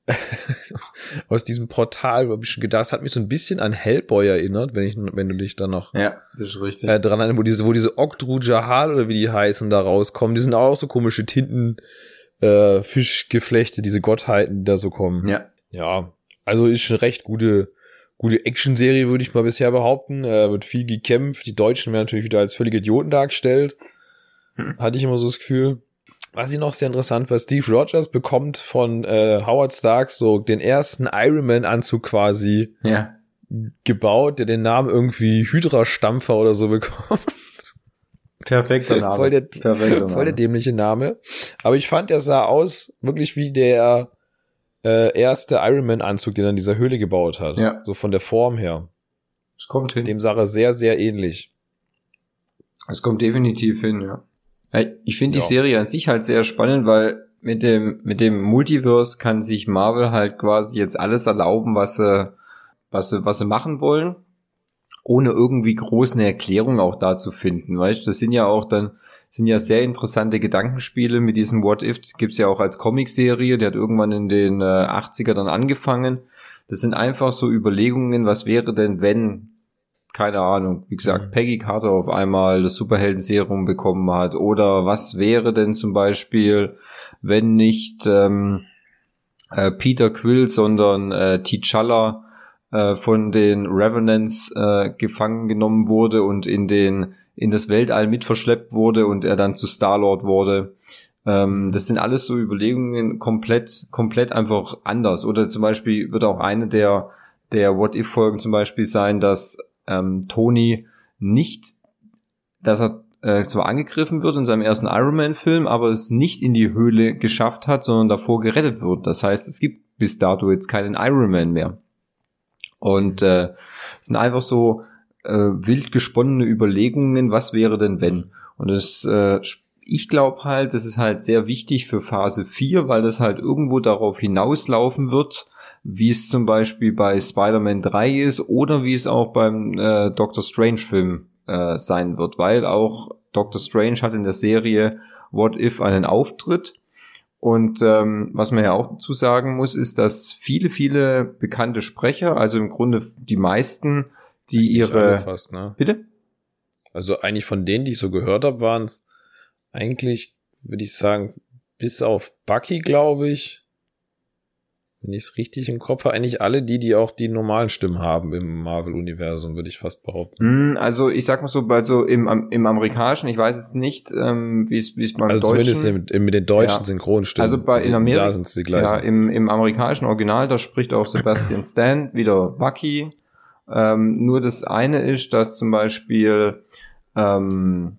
aus diesem Portal, habe ich schon gedacht, das hat mich so ein bisschen an Hellboy erinnert, wenn ich, wenn du dich da noch ja, das ist richtig. Äh, dran erinnerst, wo diese, wo diese Octru Jahal oder wie die heißen da rauskommen, die sind auch so komische Tinten äh, Fischgeflechte, diese Gottheiten, die da so kommen. Ja. Ja, also ist schon recht gute gute Action-Serie, würde ich mal bisher behaupten. Äh, wird viel gekämpft. Die Deutschen werden natürlich wieder als völlige Idioten dargestellt. Hm. Hatte ich immer so das Gefühl. Was ich noch sehr interessant war, Steve Rogers bekommt von äh, Howard Stark so den ersten Iron Man Anzug quasi ja. gebaut, der den Namen irgendwie Hydra-Stampfer oder so bekommt. Perfekter Name. Voll der, Perfekter voll der dämliche Name. Aber ich fand, der sah aus wirklich wie der äh, erste Iron Man Anzug, den er in dieser Höhle gebaut hat. Ja. So von der Form her. Es kommt hin. Dem sah er sehr, sehr ähnlich. Es kommt definitiv hin, ja. Ich finde die ja. Serie an sich halt sehr spannend, weil mit dem, mit dem Multiverse kann sich Marvel halt quasi jetzt alles erlauben, was sie, was sie, was sie machen wollen, ohne irgendwie groß eine Erklärung auch da zu finden, weißt Das sind ja auch dann, sind ja sehr interessante Gedankenspiele mit diesem What If. Das gibt's ja auch als Comicserie, der hat irgendwann in den äh, 80er dann angefangen. Das sind einfach so Überlegungen, was wäre denn, wenn keine Ahnung, wie gesagt, mhm. Peggy Carter auf einmal das Superhelden-Serum bekommen hat. Oder was wäre denn zum Beispiel, wenn nicht ähm, äh, Peter Quill, sondern äh, T'Challa äh, von den Revenants äh, gefangen genommen wurde und in den in das Weltall mit verschleppt wurde und er dann zu Star-Lord wurde. Ähm, das sind alles so Überlegungen komplett, komplett einfach anders. Oder zum Beispiel wird auch eine der der What-If-Folgen zum Beispiel sein, dass ähm, Tony nicht, dass er äh, zwar angegriffen wird in seinem ersten Iron Man-Film, aber es nicht in die Höhle geschafft hat, sondern davor gerettet wird. Das heißt, es gibt bis dato jetzt keinen Iron Man mehr. Und äh, es sind einfach so äh, wild gesponnene Überlegungen, was wäre denn wenn? Und es äh, ich glaube halt, das ist halt sehr wichtig für Phase 4, weil das halt irgendwo darauf hinauslaufen wird, wie es zum Beispiel bei Spider-Man 3 ist oder wie es auch beim äh, Doctor Strange Film äh, sein wird, weil auch Doctor Strange hat in der Serie What If einen Auftritt. Und ähm, was man ja auch dazu sagen muss, ist, dass viele, viele bekannte Sprecher, also im Grunde die meisten, die eigentlich ihre... Fast, ne? Bitte? Also eigentlich von denen, die ich so gehört habe, waren es eigentlich, würde ich sagen, bis auf Bucky, glaube ich, wenn ich es richtig im Kopf habe, eigentlich alle die, die auch die normalen Stimmen haben im Marvel-Universum, würde ich fast behaupten. Mm, also ich sag mal so, bei so im, im amerikanischen, ich weiß jetzt nicht, ähm, wie es wie es beim also deutschen... Also zumindest mit den deutschen ja. Synchronstimmen. Also bei in Amerika, da sind die gleichen. Ja, im, im amerikanischen Original, da spricht auch Sebastian Stan wieder Bucky. Ähm, nur das eine ist, dass zum Beispiel ähm,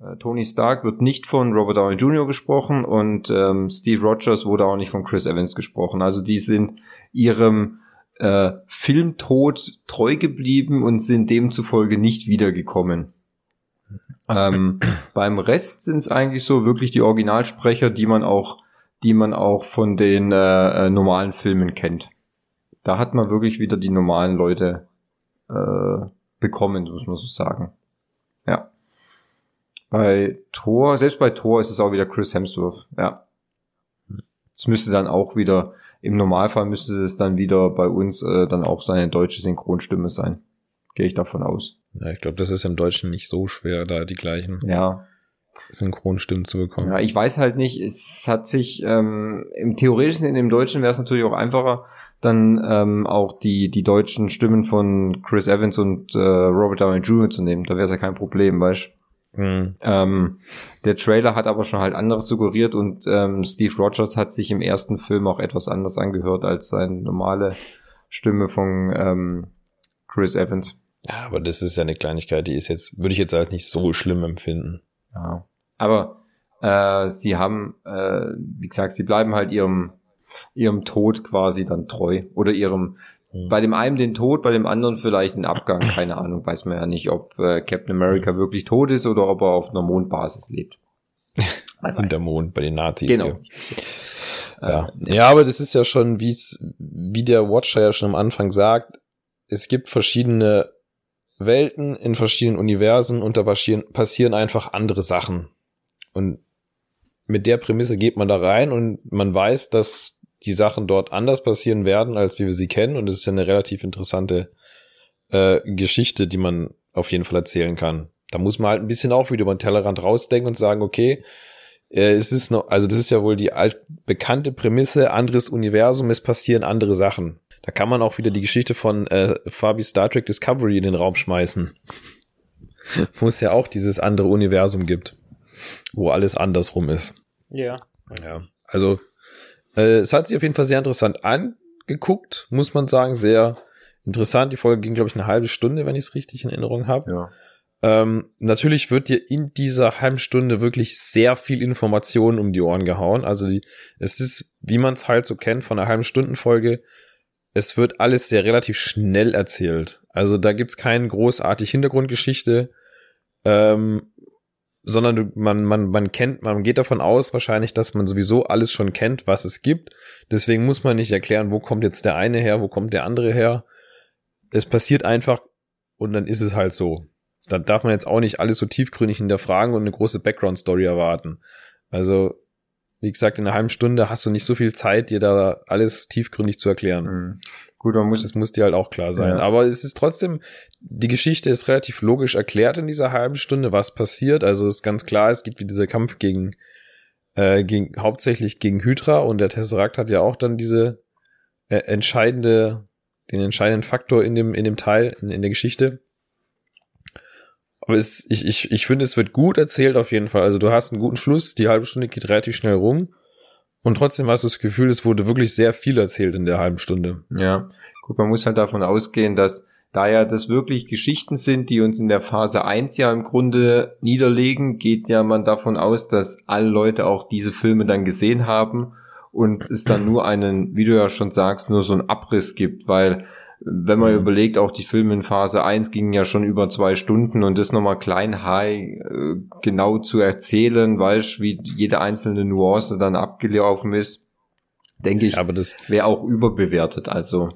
äh, Tony Stark wird nicht von Robert Downey Jr. gesprochen und ähm, Steve Rogers wurde auch nicht von Chris Evans gesprochen. Also die sind ihrem äh, Filmtod treu geblieben und sind demzufolge nicht wiedergekommen. Ähm, beim Rest sind es eigentlich so wirklich die Originalsprecher, die man auch, die man auch von den äh, äh, normalen Filmen kennt. Da hat man wirklich wieder die normalen Leute äh, bekommen, muss man so sagen. Ja. Bei Thor, selbst bei Thor ist es auch wieder Chris Hemsworth, ja. Es müsste dann auch wieder, im Normalfall müsste es dann wieder bei uns äh, dann auch seine deutsche Synchronstimme sein. Gehe ich davon aus. Ja, ich glaube, das ist im Deutschen nicht so schwer, da die gleichen ja. Synchronstimmen zu bekommen. Ja, ich weiß halt nicht, es hat sich ähm, im Theoretischen in dem Deutschen wäre es natürlich auch einfacher, dann ähm, auch die, die deutschen Stimmen von Chris Evans und äh, Robert Downey Jr. zu nehmen. Da wäre es ja kein Problem, weißt Mhm. Ähm, der Trailer hat aber schon halt anderes suggeriert und ähm, Steve Rogers hat sich im ersten Film auch etwas anders angehört als seine normale Stimme von ähm, Chris Evans. Ja, aber das ist ja eine Kleinigkeit, die ist jetzt, würde ich jetzt halt nicht so schlimm empfinden. Ja. Aber äh, sie haben, äh, wie gesagt, sie bleiben halt ihrem ihrem Tod quasi dann treu oder ihrem Mhm. Bei dem einen den Tod, bei dem anderen vielleicht den Abgang, keine Ahnung, weiß man ja nicht, ob äh, Captain America wirklich tot ist oder ob er auf einer Mondbasis lebt. Hinter Mond, bei den Nazis. Genau. Ja. ja, aber das ist ja schon, wie es wie der Watcher ja schon am Anfang sagt, es gibt verschiedene Welten in verschiedenen Universen und da passieren, passieren einfach andere Sachen. Und mit der Prämisse geht man da rein und man weiß, dass die Sachen dort anders passieren werden, als wie wir sie kennen. Und es ist ja eine relativ interessante äh, Geschichte, die man auf jeden Fall erzählen kann. Da muss man halt ein bisschen auch wieder über den Tellerrand rausdenken und sagen, okay, äh, es ist noch, also das ist ja wohl die alt bekannte Prämisse, anderes Universum, es passieren andere Sachen. Da kann man auch wieder die Geschichte von äh, Fabi Star Trek Discovery in den Raum schmeißen. Wo es ja auch dieses andere Universum gibt, wo alles andersrum ist. Ja. Ja. Also, äh, es hat sich auf jeden Fall sehr interessant angeguckt, muss man sagen. Sehr interessant. Die Folge ging, glaube ich, eine halbe Stunde, wenn ich es richtig in Erinnerung habe. Ja. Ähm, natürlich wird dir in dieser halben Stunde wirklich sehr viel Information um die Ohren gehauen. Also die, es ist, wie man es halt so kennt von einer halben Stunden Folge, es wird alles sehr relativ schnell erzählt. Also da gibt's keine großartige Hintergrundgeschichte, ähm, sondern du, man, man, man kennt, man geht davon aus wahrscheinlich, dass man sowieso alles schon kennt, was es gibt. Deswegen muss man nicht erklären, wo kommt jetzt der eine her, wo kommt der andere her. Es passiert einfach und dann ist es halt so. Da darf man jetzt auch nicht alles so tiefgründig hinterfragen und eine große Background-Story erwarten. Also wie gesagt, in einer halben Stunde hast du nicht so viel Zeit, dir da alles tiefgründig zu erklären. Mhm. Gut, man muss. Das muss dir halt auch klar sein. Ja. Aber es ist trotzdem, die Geschichte ist relativ logisch erklärt in dieser halben Stunde, was passiert. Also ist ganz klar, es gibt wie dieser Kampf gegen, äh, gegen, hauptsächlich gegen Hydra und der Tesseract hat ja auch dann diese äh, entscheidende, den entscheidenden Faktor in dem, in dem Teil, in, in der Geschichte. Aber es, ich, ich, ich finde, es wird gut erzählt auf jeden Fall. Also du hast einen guten Fluss, die halbe Stunde geht relativ schnell rum. Und trotzdem hast du das Gefühl, es wurde wirklich sehr viel erzählt in der halben Stunde. Ja, gut, man muss halt davon ausgehen, dass da ja das wirklich Geschichten sind, die uns in der Phase 1 ja im Grunde niederlegen, geht ja man davon aus, dass alle Leute auch diese Filme dann gesehen haben und es dann nur einen, wie du ja schon sagst, nur so einen Abriss gibt, weil wenn man Mhm. überlegt, auch die Filme in Phase 1 gingen ja schon über zwei Stunden und das nochmal klein high äh, genau zu erzählen, weißt wie jede einzelne Nuance dann abgelaufen ist, denke ich, Aber das, wäre auch überbewertet. Also,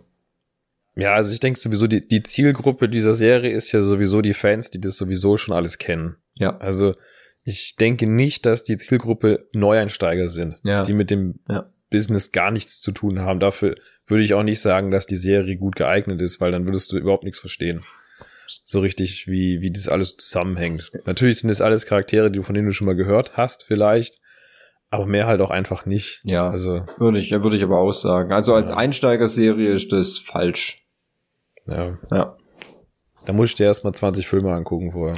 ja, also ich denke sowieso, die, die Zielgruppe dieser Serie ist ja sowieso die Fans, die das sowieso schon alles kennen. ja. Also ich denke nicht, dass die Zielgruppe Neueinsteiger sind, Ja. die mit dem Ja. Business gar nichts zu tun haben. Dafür würde ich auch nicht sagen, dass die Serie gut geeignet ist, weil dann würdest du überhaupt nichts verstehen. So richtig, wie, wie das alles zusammenhängt. Natürlich sind das alles Charaktere, die du von denen du schon mal gehört hast, vielleicht. Aber mehr halt auch einfach nicht. Ja. Also, Würde ich, würde ich aber auch sagen. Also als Einsteigerserie ist das falsch. ja. Ja. Da musst du dir erstmal 20 Filme angucken vorher.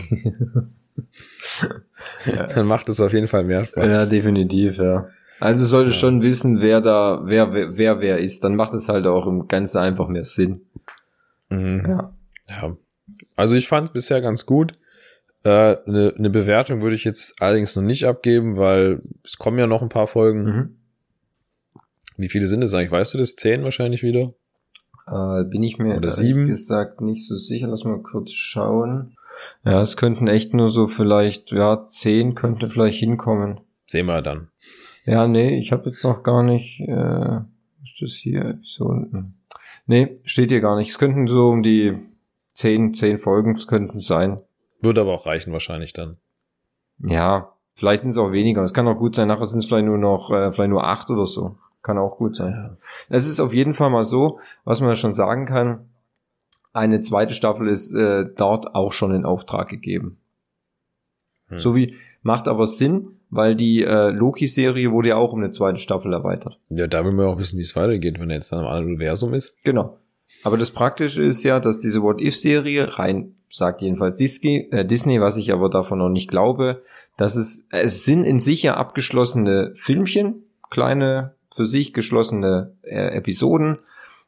Dann macht es auf jeden Fall mehr Spaß. Ja, definitiv, ja. Also sollte schon wissen, wer da, wer, wer, wer, wer ist. Dann macht es halt auch im Ganzen einfach mehr Sinn. Mhm. Ja. Ja. Also ich fand bisher ganz gut. Äh, Eine ne Bewertung würde ich jetzt allerdings noch nicht abgeben, weil es kommen ja noch ein paar Folgen. Mhm. Wie viele sind es eigentlich? Weißt du das? Zehn wahrscheinlich wieder? Äh, bin ich mir Oder sieben? gesagt nicht so sicher. Lass mal kurz schauen. Ja, es könnten echt nur so vielleicht, ja, zehn könnte vielleicht hinkommen. Sehen wir dann. Ja, nee, ich habe jetzt noch gar nicht, äh, ist das hier so unten? Nee, steht hier gar nicht. Es könnten so um die zehn, zehn Folgen es könnten sein. Würde aber auch reichen wahrscheinlich dann. Ja, vielleicht sind es auch weniger. Es kann auch gut sein, nachher sind es vielleicht nur noch, äh, vielleicht nur acht oder so. Kann auch gut sein. Es ist auf jeden Fall mal so, was man schon sagen kann, eine zweite Staffel ist äh, dort auch schon in Auftrag gegeben. Hm. So wie, macht aber Sinn, weil die äh, Loki-Serie wurde ja auch um eine zweite Staffel erweitert. Ja, da will man auch wissen, wie es weitergeht, wenn er jetzt dann im anderen Universum ist. Genau. Aber das Praktische ist ja, dass diese What-If-Serie rein, sagt jedenfalls Disney, äh, Disney, was ich aber davon noch nicht glaube, dass es, es sind in sich ja abgeschlossene Filmchen, kleine, für sich geschlossene äh, Episoden,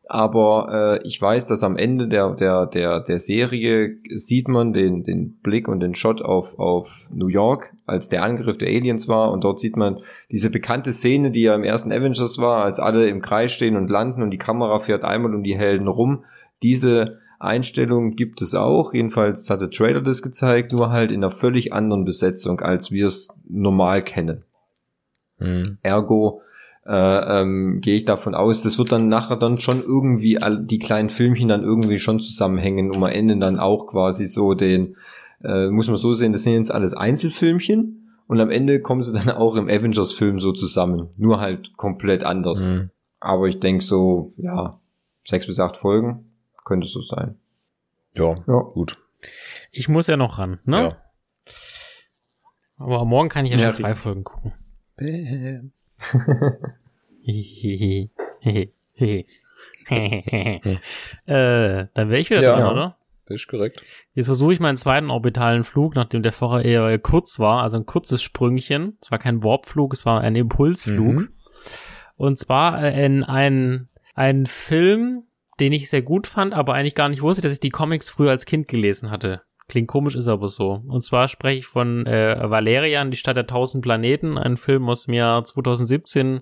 aber äh, ich weiß, dass am Ende der, der, der, der Serie sieht man den, den Blick und den Shot auf, auf New York, als der Angriff der Aliens war. Und dort sieht man diese bekannte Szene, die ja im ersten Avengers war, als alle im Kreis stehen und landen und die Kamera fährt einmal um die Helden rum. Diese Einstellung gibt es auch. Jedenfalls hat der Trailer das gezeigt, nur halt in einer völlig anderen Besetzung, als wir es normal kennen. Hm. Ergo äh, ähm, gehe ich davon aus, das wird dann nachher dann schon irgendwie all, die kleinen Filmchen dann irgendwie schon zusammenhängen, um am Ende dann auch quasi so den, äh, muss man so sehen, das sind jetzt alles Einzelfilmchen und am Ende kommen sie dann auch im Avengers-Film so zusammen, nur halt komplett anders. Mhm. Aber ich denke so, ja, sechs bis acht Folgen könnte so sein. Ja, Ja. gut. Ich muss ja noch ran, ne? Ja. Aber morgen kann ich ja, Ja, schon zwei. Folgen gucken. Äh, dann wäre ich wieder Ja. dran, oder? Das ist korrekt. Jetzt versuche ich meinen zweiten orbitalen Flug, nachdem der vorher eher kurz war, also ein kurzes Sprüngchen. Es war kein Warpflug, es war ein Impulsflug. Mhm. Und zwar äh, in einen, einen Film, den ich sehr gut fand, aber eigentlich gar nicht wusste, dass ich die Comics früher als Kind gelesen hatte. Klingt komisch, ist aber so. Und zwar spreche ich von äh, Valerian, die Stadt der tausend Planeten, ein Film aus dem Jahr 2017.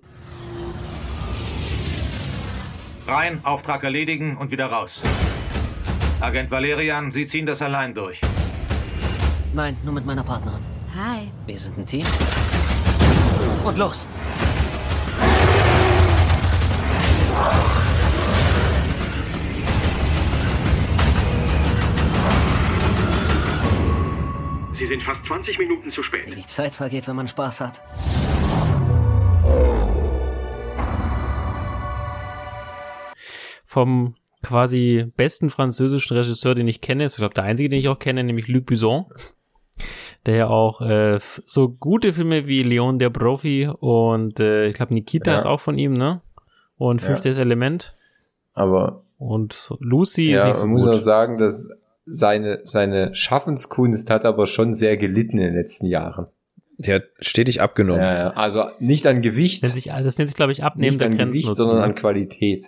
Rein, Auftrag erledigen und wieder raus. Agent Valerian, Sie ziehen das allein durch. Nein, nur mit meiner Partnerin. Hi. Wir sind ein Team. Und los! Sie sind fast 20 Minuten zu spät. Wie die Zeit vergeht, wenn man Spaß hat. vom quasi besten französischen Regisseur, den ich kenne, ist, ich glaube, der einzige, den ich auch kenne, nämlich Luc Besson, der ja auch äh, so gute Filme wie Leon der Profi und äh, ich glaube Nikita Ja. ist auch von ihm, ne? Und Ja. Fünftes Element Aber und Lucy ist ja, nicht so man muss gut. auch sagen, dass seine, seine Schaffenskunst hat aber schon sehr gelitten in den letzten Jahren. Der hat stetig abgenommen. Ja, ja. Also nicht an Gewicht, Das nennt sich, das nennt sich, glaube ich, Abnehmen nicht an Grenzen. Gewicht, sondern an Qualität.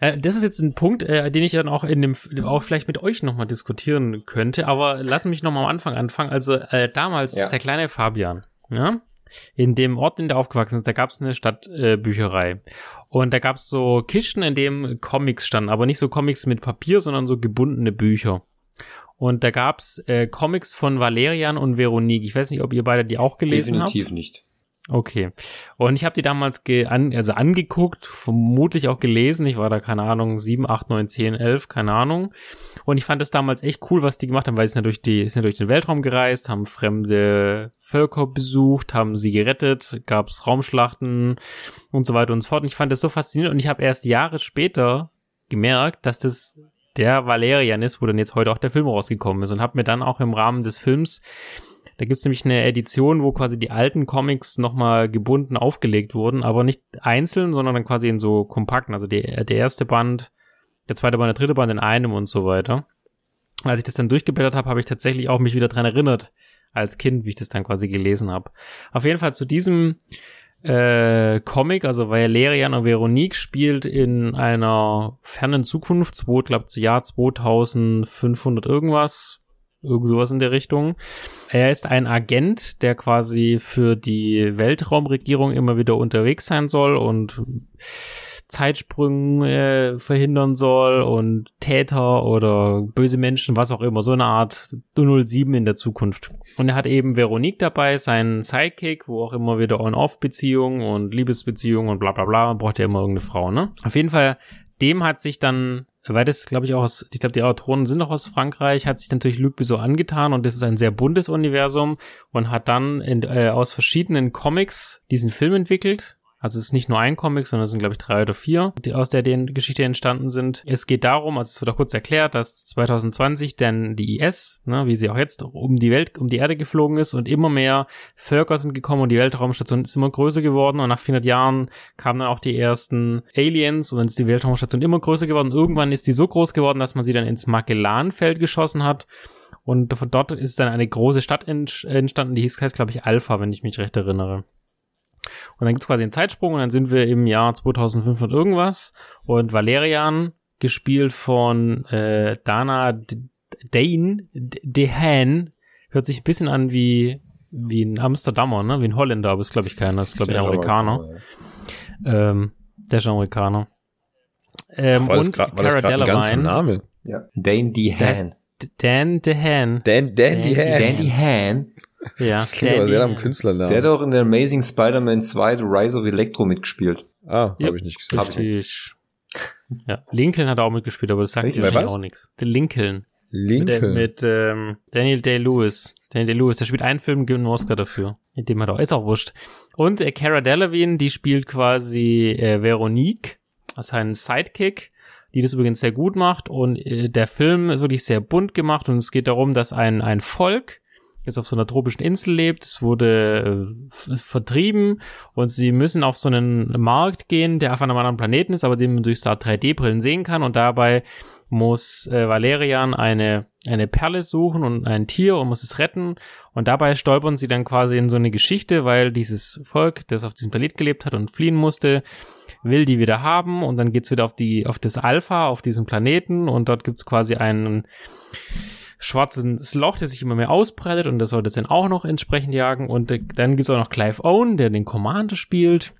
Äh, Das ist jetzt ein Punkt, äh, den ich dann auch in dem auch vielleicht mit euch nochmal diskutieren könnte, aber lass mich nochmal am Anfang anfangen. Also äh, damals, Ja. der kleine Fabian, ja, in dem Ort, in der er aufgewachsen ist, da gab es eine Stadtbücherei. Äh, und da gab es so Kisten, in dem Comics standen, aber nicht so Comics mit Papier, sondern so gebundene Bücher. Und da gab's äh, Comics von Valerian und Veronique. Ich weiß nicht, ob ihr beide die auch gelesen Definitiv habt. nicht. Okay. Und ich habe die damals ge an, also angeguckt, vermutlich auch gelesen. Ich war da, keine Ahnung, 7, 8, 9, 10, 11, keine Ahnung. Und ich fand es damals echt cool, was die gemacht haben, weil sie sind ja durch, die, sind ja durch den Weltraum gereist, haben fremde Völker besucht, haben sie gerettet, gab's Raumschlachten und so weiter und so fort. Und ich fand das so faszinierend. Und ich habe erst Jahre später gemerkt, dass das der Valerian ist, wo dann jetzt heute auch der Film rausgekommen ist. Und habe mir dann auch im Rahmen des Films da gibt's nämlich eine Edition, wo quasi die alten Comics nochmal gebunden aufgelegt wurden, aber nicht einzeln, sondern dann quasi in so kompakten. Also die, der erste Band, der zweite Band, der dritte Band in einem und so weiter. Als ich das dann durchgeblättert habe, habe ich tatsächlich auch mich wieder dran erinnert, als Kind, wie ich das dann quasi gelesen habe. Auf jeden Fall zu diesem äh, Comic, also Valerian und Veronique spielt in einer fernen Zukunft, zwei, glaub, Jahr 2500 irgendwas, irgend sowas in der Richtung. Er ist ein Agent, der quasi für die Weltraumregierung immer wieder unterwegs sein soll und Zeitsprünge äh, verhindern soll und Täter oder böse Menschen, was auch immer, so eine Art 007 in der Zukunft. Und er hat eben Veronique dabei, seinen Sidekick, wo auch immer wieder On-Off-Beziehungen und Liebesbeziehungen und bla bla bla, braucht ja immer irgendeine Frau, ne? Auf jeden Fall, dem hat sich dann weil das, glaube ich, auch aus, ich glaube, die Autoren sind auch aus Frankreich, hat sich natürlich Luc Besson angetan und das ist ein sehr buntes Universum und hat dann in, äh, aus verschiedenen Comics diesen Film entwickelt. Also es ist nicht nur ein Comic, sondern es sind, glaube ich, drei oder vier, die aus der die Geschichte entstanden sind. Es geht darum, also es wird auch kurz erklärt, dass 2020 denn die IS, ne, wie sie auch jetzt um die Welt, um die Erde geflogen ist und immer mehr Völker sind gekommen und die Weltraumstation ist immer größer geworden und nach 400 Jahren kamen dann auch die ersten Aliens und dann ist die Weltraumstation immer größer geworden. Irgendwann ist die so groß geworden, dass man sie dann ins Magellanfeld geschossen hat und von dort ist dann eine große Stadt entstanden, die hieß, heißt, glaube ich, Alpha, wenn ich mich recht erinnere. Und dann gibt's quasi einen Zeitsprung und dann sind wir im Jahr 2500 irgendwas und Valerian, gespielt von äh, Dana D- Dane, D- Dehan, hört sich ein bisschen an wie wie ein Amsterdamer, ne? Wie ein Holländer, aber ist glaube ich keiner, ist glaube ich ein Der ist Amerikaner. Ähm, der ist ein Amerikaner. Ähm, War das und grad- war Cara Delevingne. Name? Ja. Dane Dehan. Dan DeHaan. Dan, Dan DeHaan. Dandy Han. Ja, Das klingt aber sehr nach einem Künstlernamen. Der hat auch in der Amazing Spider-Man 2 The Rise of Electro mitgespielt. ah, Ja, habe ich nicht gesehen. Hab ich nicht. Richtig. Ja, Lincoln hat auch mitgespielt, aber das sagt Echt? Bei wahrscheinlich was? auch nichts. Der Lincoln. Lincoln. Mit, mit ähm, Daniel Day-Lewis. Daniel Day-Lewis, der spielt einen Film, gibt einen Oscar dafür. Mit dem hat er auch, ist auch wurscht. Und äh, Cara Delevingne, die spielt quasi äh, Veronique, also einen Sidekick, die das übrigens sehr gut macht. Und äh, der Film ist wirklich sehr bunt gemacht und es geht darum, dass ein, ein Volk jetzt auf so einer tropischen Insel lebt. Es wurde äh, vertrieben und sie müssen auf so einen Markt gehen, der auf einem anderen Planeten ist, aber den man durch so 3D-Brillen sehen kann. Und dabei muss äh, Valerian eine, eine Perle suchen und ein Tier und muss es retten. Und dabei stolpern sie dann quasi in so eine Geschichte, weil dieses Volk, das auf diesem Planet gelebt hat und fliehen musste, will die wieder haben und dann geht's wieder auf die auf das Alpha auf diesem Planeten und dort gibt's quasi einen schwarzes Loch, das sich immer mehr ausbreitet und das soll das dann auch noch entsprechend jagen und äh, dann gibt's auch noch Clive Owen, der den Commander spielt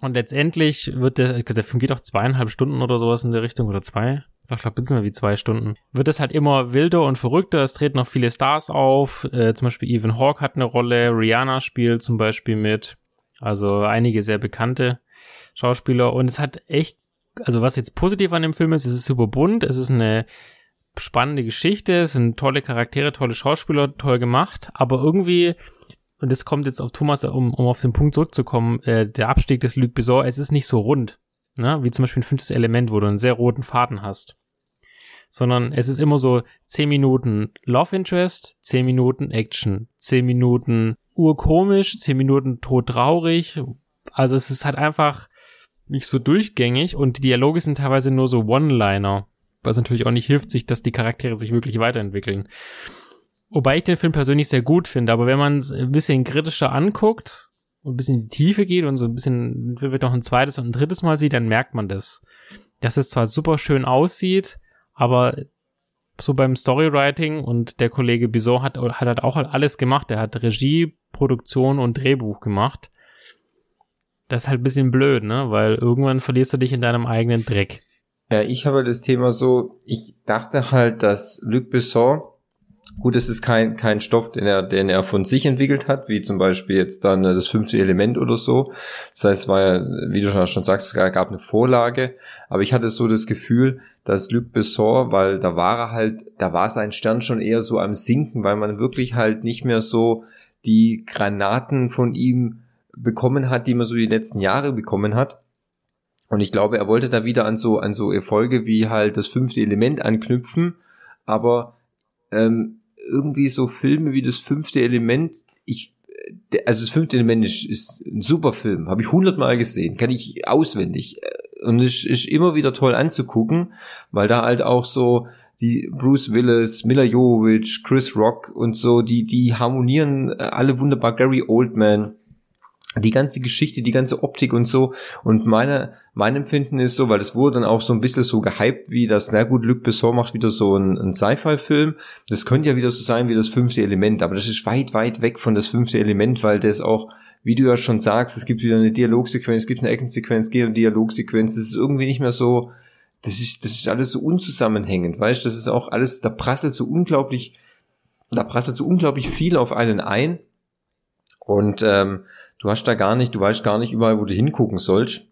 und letztendlich wird der, der Film geht auch zweieinhalb Stunden oder sowas in der Richtung oder zwei. Ich glaube, bisschen mehr wie zwei Stunden. Wird es halt immer wilder und verrückter. Es treten noch viele Stars auf. Äh, zum Beispiel Ethan Hawke hat eine Rolle. Rihanna spielt zum Beispiel mit. Also einige sehr bekannte Schauspieler. Und es hat echt, also was jetzt positiv an dem Film ist, es ist super bunt. Es ist eine spannende Geschichte. Es sind tolle Charaktere, tolle Schauspieler, toll gemacht. Aber irgendwie und das kommt jetzt auf Thomas, um, um auf den Punkt zurückzukommen, äh, der Abstieg des Luc Besson, es ist nicht so rund, ne? wie zum Beispiel ein fünftes Element, wo du einen sehr roten Faden hast. Sondern es ist immer so 10 Minuten Love Interest, 10 Minuten Action, 10 Minuten urkomisch, 10 Minuten todtraurig. Also es ist halt einfach nicht so durchgängig und die Dialoge sind teilweise nur so One-Liner. Was natürlich auch nicht hilft, sich, dass die Charaktere sich wirklich weiterentwickeln. Wobei ich den Film persönlich sehr gut finde, aber wenn man es ein bisschen kritischer anguckt und ein bisschen in die Tiefe geht und so ein bisschen wird noch ein zweites und ein drittes Mal sieht, dann merkt man das. Dass es zwar super schön aussieht, aber so beim Storywriting und der Kollege Bison hat, hat halt auch alles gemacht. Er hat Regie, Produktion und Drehbuch gemacht. Das ist halt ein bisschen blöd, ne? Weil irgendwann verlierst du dich in deinem eigenen Dreck. Ja, ich habe das Thema so, ich dachte halt, dass Luc Besson, gut, es ist kein, kein Stoff, den er, den er von sich entwickelt hat, wie zum Beispiel jetzt dann äh, das fünfte Element oder so. Das heißt, es war ja, wie du schon- schon sagst, es gab eine Vorlage, aber ich hatte so das Gefühl, dass Luc Besson, weil da war er halt, da war sein Stern schon eher so am Sinken, weil man wirklich halt nicht mehr so die Granaten von ihm bekommen hat, die man so die letzten Jahre bekommen hat. Und ich glaube, er wollte da wieder an so, an so Erfolge wie halt das fünfte Element anknüpfen, aber ähm, irgendwie so Filme wie das fünfte Element, ich, äh, also das fünfte Element ist, ist ein super Film, habe ich hundertmal gesehen, kann ich auswendig. Äh, und es ist immer wieder toll anzugucken, weil da halt auch so die Bruce Willis, Mila Jovovich, Chris Rock und so, die die harmonieren äh, alle wunderbar, Gary Oldman, die ganze Geschichte, die ganze Optik und so. Und meine, mein Empfinden ist so, weil es wurde dann auch so ein bisschen so gehypt, wie das, na gut, Luc Besson macht wieder so einen, einen Sci-Fi-Film. Das könnte ja wieder so sein wie das fünfte Element, aber das ist weit, weit weg von das fünfte Element, weil das auch, wie du ja schon sagst, es gibt wieder eine Dialogsequenz, es gibt eine Actionsequenz, es gibt eine Dialogsequenz, das ist irgendwie nicht mehr so, das ist, das ist alles so unzusammenhängend, weißt, das ist auch alles, da prasselt so unglaublich, da prasselt so unglaublich viel auf einen ein. Und ähm, du hast da gar nicht, du weißt gar nicht überall, wo du hingucken sollst.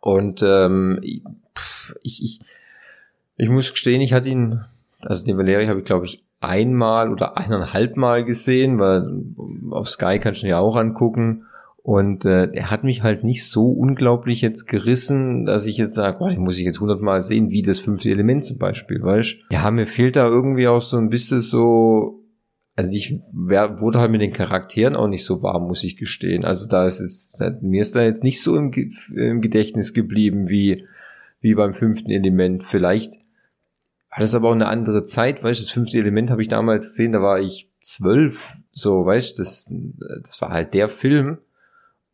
Und ähm, ich, ich, ich muss gestehen, ich hatte ihn, also den Valeri habe ich glaube ich einmal oder eineinhalb Mal gesehen, weil auf Sky kannst du ihn ja auch angucken. Und äh, er hat mich halt nicht so unglaublich jetzt gerissen, dass ich jetzt sage, oh, den muss ich jetzt hundertmal sehen, wie das fünfte Element zum Beispiel, weißt Ja, mir fehlt da irgendwie auch so ein bisschen so, also ich wer, wurde halt mit den Charakteren auch nicht so warm, muss ich gestehen. Also da ist jetzt, mir ist da jetzt nicht so im, im Gedächtnis geblieben wie, wie beim fünften Element. Vielleicht war das aber auch eine andere Zeit, weißt du, das fünfte Element habe ich damals gesehen, da war ich zwölf, so, weißt du, das, das war halt der Film.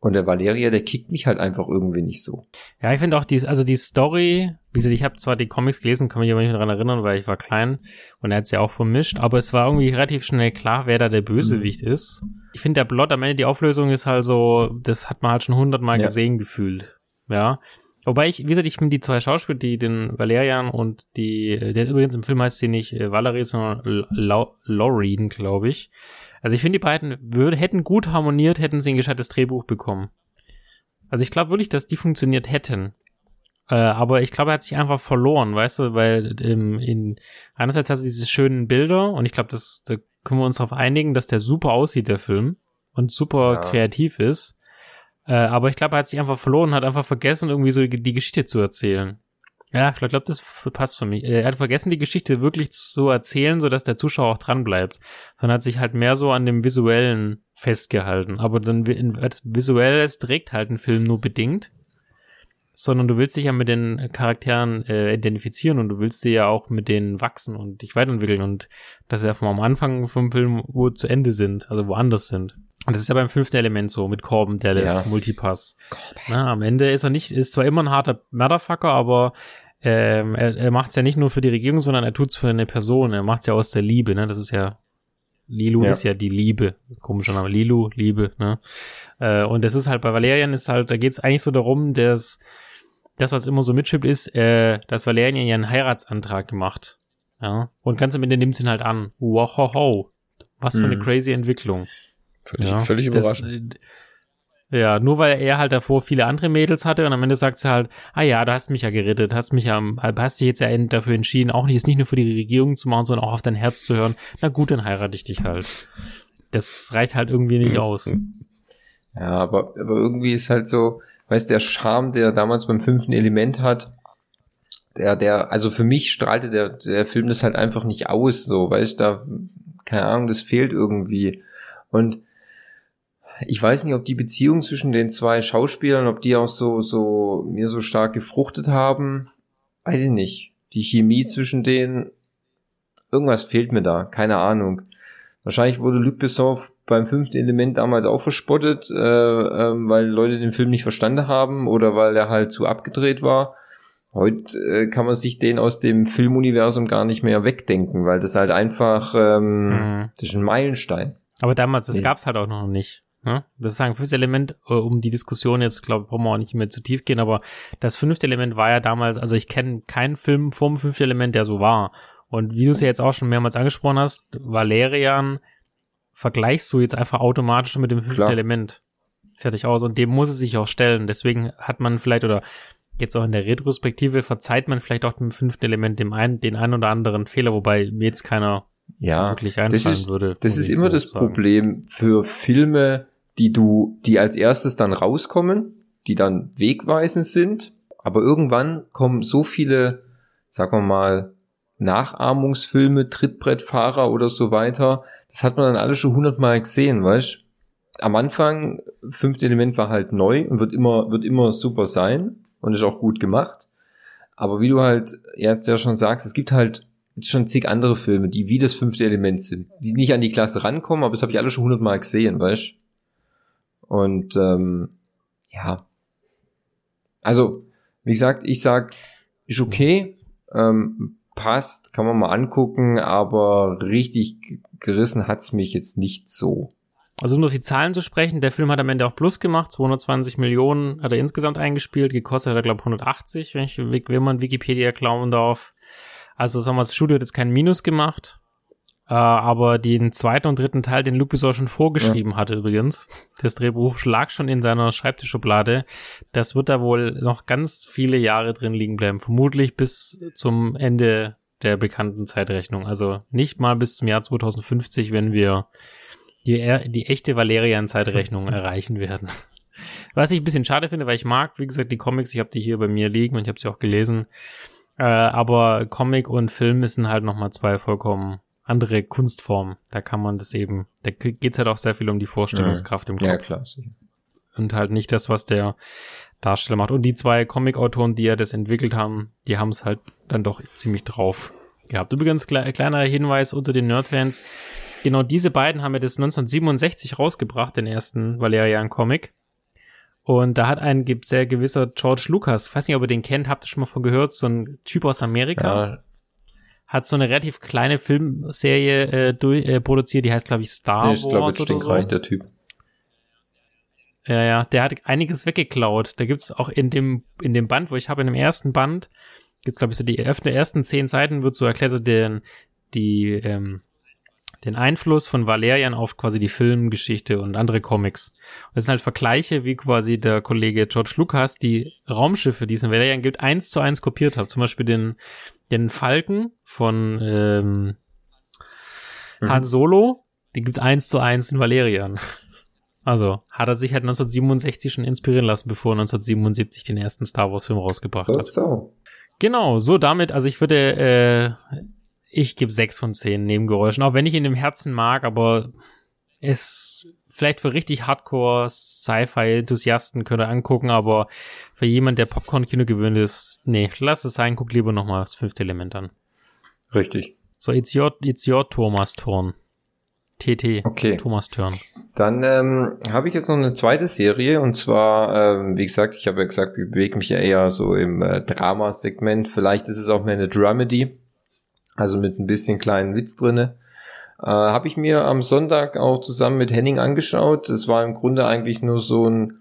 Und der Valeria, der kickt mich halt einfach irgendwie nicht so. Ja, ich finde auch die, also die Story, wie gesagt, ich habe zwar die Comics gelesen, kann mich aber nicht mehr daran erinnern, weil ich war klein und er hat es ja auch vermischt, aber es war irgendwie relativ schnell klar, wer da der Bösewicht Mhm. ist. Ich finde der Plot am Ende, die Auflösung ist halt so, das hat man halt schon hundertmal Ja. gesehen gefühlt. Ja. Wobei ich, wie gesagt, ich finde die zwei Schauspieler, die den Valerian und die, der übrigens im Film heißt sie nicht äh, Valerie, sondern Laureen, glaube ich. Also ich finde, die beiden würde, hätten gut harmoniert, hätten sie ein gescheites Drehbuch bekommen. Also ich glaube wirklich, dass die funktioniert hätten. Äh, aber ich glaube, er hat sich einfach verloren, weißt du, weil ähm, in einerseits hast du diese schönen Bilder und ich glaube, das da können wir uns darauf einigen, dass der super aussieht, der Film, und super ja. kreativ ist. Äh, aber ich glaube, er hat sich einfach verloren, hat einfach vergessen, irgendwie so die, die Geschichte zu erzählen. Ja, ich glaube, das passt für mich. Er hat vergessen, die Geschichte wirklich zu erzählen, so dass der Zuschauer auch dran bleibt. Sondern hat sich halt mehr so an dem Visuellen festgehalten. Aber dann als Visuelles trägt halt ein Film nur bedingt. Sondern du willst dich ja mit den Charakteren äh, identifizieren und du willst sie ja auch mit denen wachsen und dich weiterentwickeln und dass sie ja vom Anfang vom Film wo zu Ende sind, also woanders sind. Und das ist ja beim fünften Element so mit Corbin Dallas, ja. Multipass. Na, am Ende ist er nicht, ist zwar immer ein harter Motherfucker, aber ähm, er, er macht es ja nicht nur für die Regierung, sondern er tut es für eine Person. Er macht es ja aus der Liebe, ne? Das ist ja Lilu ja. ist ja die Liebe. Komischer Name. Lilu, Liebe, ne? Äh, und das ist halt bei Valerian ist halt, da geht es eigentlich so darum, dass das, was immer so mitschippt, ist, äh, dass Valerian ja einen Heiratsantrag gemacht. Ja. Und ganz am Ende nimmt sie ihn halt an. Wow, was für eine mhm. crazy Entwicklung. Völlig, ja, völlig überraschend. Das, ja, nur weil er halt davor viele andere Mädels hatte und am Ende sagt sie halt, ah ja, du hast mich ja gerettet, hast mich ja, hast dich jetzt ja dafür entschieden, auch nicht, es nicht nur für die Regierung zu machen, sondern auch auf dein Herz zu hören. Na gut, dann heirate ich dich halt. Das reicht halt irgendwie nicht aus. Ja, aber, aber irgendwie ist halt so, weißt der Charme, der damals beim fünften Element hat, der, der, also für mich strahlte der, der Film das halt einfach nicht aus, so, weißt da, keine Ahnung, das fehlt irgendwie. Und ich weiß nicht, ob die Beziehung zwischen den zwei Schauspielern, ob die auch so, so, mir so stark gefruchtet haben. Weiß ich nicht. Die Chemie zwischen denen, irgendwas fehlt mir da, keine Ahnung. Wahrscheinlich wurde Luc Besson beim fünften Element damals auch verspottet, äh, äh, weil Leute den Film nicht verstanden haben oder weil er halt zu abgedreht war. Heute äh, kann man sich den aus dem Filmuniversum gar nicht mehr wegdenken, weil das halt einfach, ähm, mhm. das ist ein Meilenstein. Aber damals, das nee. gab's halt auch noch nicht. Ne? Das ist ein fünftes Element, äh, um die Diskussion jetzt, glaube ich, brauchen wir auch nicht mehr zu tief gehen, aber das fünfte Element war ja damals, also ich kenne keinen Film vom fünften Element, der so war. Und wie du es ja jetzt auch schon mehrmals angesprochen hast, Valerian vergleichst du jetzt einfach automatisch mit dem fünften Klar. Element. Fertig aus. Und dem muss es sich auch stellen. Deswegen hat man vielleicht, oder jetzt auch in der Retrospektive, verzeiht man vielleicht auch dem fünften Element dem einen, den einen oder anderen Fehler, wobei mir jetzt keiner ja, wirklich einfallen das ist, würde. Das ist immer so das sagen. Problem für Filme, die du, die als erstes dann rauskommen, die dann wegweisend sind, aber irgendwann kommen so viele, sagen wir mal, Nachahmungsfilme, Trittbrettfahrer oder so weiter, das hat man dann alles schon hundertmal gesehen, weißt? Am Anfang, fünfte Element war halt neu und wird immer, wird immer super sein und ist auch gut gemacht. Aber wie du halt jetzt ja schon sagst, es gibt halt schon zig andere Filme, die wie das fünfte Element sind, die nicht an die Klasse rankommen, aber das habe ich alle schon hundertmal gesehen, weißt? Und ähm, ja, also wie gesagt, ich sag, ist okay, ähm, passt, kann man mal angucken, aber richtig gerissen hat's mich jetzt nicht so. Also um auf die Zahlen zu sprechen, der Film hat am Ende auch Plus gemacht, 220 Millionen hat er insgesamt eingespielt, gekostet hat er glaube 180, wenn, ich, wenn man Wikipedia klauen darf. Also sagen wir, das Studio hat jetzt kein Minus gemacht, äh, aber den zweiten und dritten Teil, den Besson schon vorgeschrieben ja. hatte übrigens, das Drehbuch lag schon in seiner Schreibtischschublade. Das wird da wohl noch ganz viele Jahre drin liegen bleiben. Vermutlich bis zum Ende der bekannten Zeitrechnung. Also nicht mal bis zum Jahr 2050, wenn wir die, die echte Valerian-Zeitrechnung erreichen werden. Was ich ein bisschen schade finde, weil ich mag, wie gesagt, die Comics, ich habe die hier bei mir liegen und ich habe sie auch gelesen. Äh, aber Comic und Film sind halt nochmal zwei vollkommen andere Kunstform. Da kann man das eben, da geht's halt auch sehr viel um die Vorstellungskraft mhm. im Kopf. Ja, klar. Und halt nicht das, was der Darsteller macht. Und die zwei Comic-Autoren, die ja das entwickelt haben, die haben es halt dann doch ziemlich drauf gehabt. Übrigens, kle kleiner Hinweis unter den Nerdfans. Genau diese beiden haben ja das 1967 rausgebracht, den ersten Valerian-Comic. Und da hat ein sehr gewisser George Lucas, weiß nicht, ob ihr den kennt, habt ihr schon mal von gehört, so ein Typ aus Amerika. Ja, hat so eine relativ kleine Filmserie äh, durch, äh, produziert, die heißt, glaube ich, Star nee, ich Wars. Ich glaube, stinkreich, so. der Typ. Ja, ja, der hat einiges weggeklaut. Da gibt's auch in dem, in dem Band, wo ich habe, in dem ersten Band, gibt's glaube ich so die ersten zehn Seiten wird so erklärt, so den, die, ähm, den Einfluss von Valerian auf quasi die Filmgeschichte und andere Comics. Und das sind halt Vergleiche, wie quasi der Kollege George Lucas die Raumschiffe, die es in Valerian gibt, eins zu eins kopiert hat. Zum Beispiel den, den Falken von ähm, Mhm. Han Solo, den gibt's eins zu eins in Valerian. Also hat er sich halt 1967 schon inspirieren lassen, bevor er 1977 den ersten Star Wars Film rausgebracht So, hat. so. Genau, so damit, also ich würde, äh, ich gebe sechs von zehn Nebengeräuschen, auch wenn ich ihn im Herzen mag, aber es vielleicht für richtig Hardcore Sci-Fi-Enthusiasten könnt ihr angucken, aber für jemand, der Popcorn-Kino gewöhnt ist, nee, lass es sein, guck lieber nochmal das fünfte Element an. Richtig. So, it's your, it's your Thomas Turn. TT. Okay. Thomas Turn. Dann ähm, habe ich jetzt noch eine zweite Serie und zwar, ähm, wie gesagt, ich habe ja gesagt, ich bewege mich ja eher so im äh, Drama-Segment. Vielleicht ist es auch mehr eine Dramedy, also mit ein bisschen kleinen Witz drinne. Äh, habe ich mir am Sonntag auch zusammen mit Henning angeschaut. Es war im Grunde eigentlich nur so ein,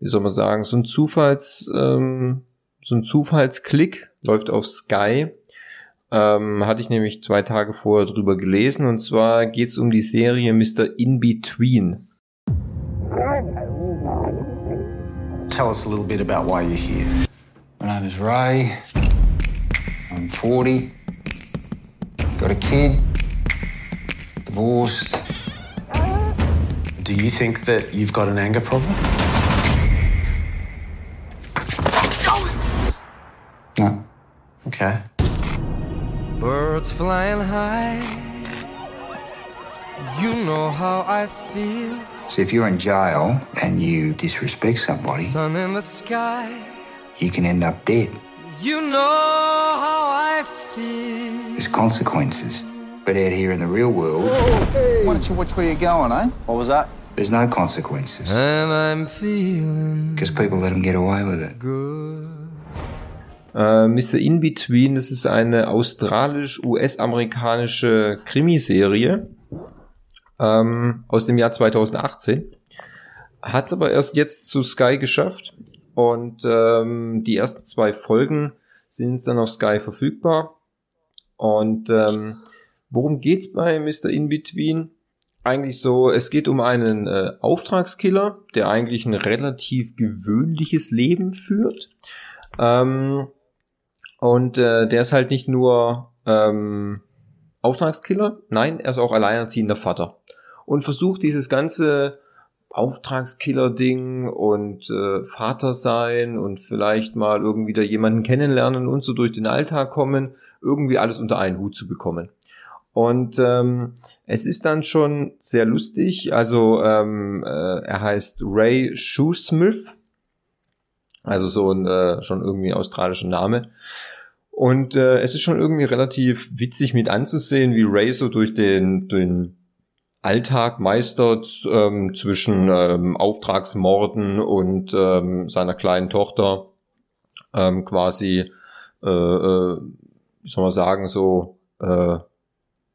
wie soll man sagen, so ein Zufalls, ähm, so ein Zufallsklick, läuft auf Sky. Ähm, hatte ich nämlich zwei Tage vorher drüber gelesen und zwar geht es um die Serie Mr. In Between. Tell us a little bit about why you're here. My name is Ray. I'm 40. Got a kid. Divorced. Do you think that you've got an anger problem? No. Okay. Birds flying high. You know how I feel. So if you're in jail and you disrespect somebody, Sun in the sky. you can end up dead. You know how I feel. There's consequences. But out here in the real world, Why don't you watch where you're going, eh? what was that? There's no consequences. And I'm feeling Because people let them get away with it. Äh, Mr. In Between, das ist eine australisch-US-amerikanische Krimiserie ähm, aus dem Jahr 2018. Hat es aber erst jetzt zu Sky geschafft und ähm, die ersten zwei Folgen sind dann auf Sky verfügbar. Und ähm, worum geht's bei Mr. In Between? Eigentlich so, es geht um einen äh, Auftragskiller, der eigentlich ein relativ gewöhnliches Leben führt. Ähm, und äh, der ist halt nicht nur ähm, Auftragskiller, nein, er ist auch alleinerziehender Vater. Und versucht dieses ganze Auftragskiller-Ding und äh, Vater sein und vielleicht mal irgendwie da jemanden kennenlernen und so durch den Alltag kommen, irgendwie alles unter einen Hut zu bekommen. Und ähm, es ist dann schon sehr lustig. Also ähm, äh, er heißt Ray Shoesmith. Also so ein äh, schon irgendwie australischer Name. Und äh, es ist schon irgendwie relativ witzig mit anzusehen, wie Ray so durch den, den Alltag meistert ähm, zwischen ähm, Auftragsmorden und ähm, seiner kleinen Tochter ähm, quasi, äh, äh, soll man sagen, so äh,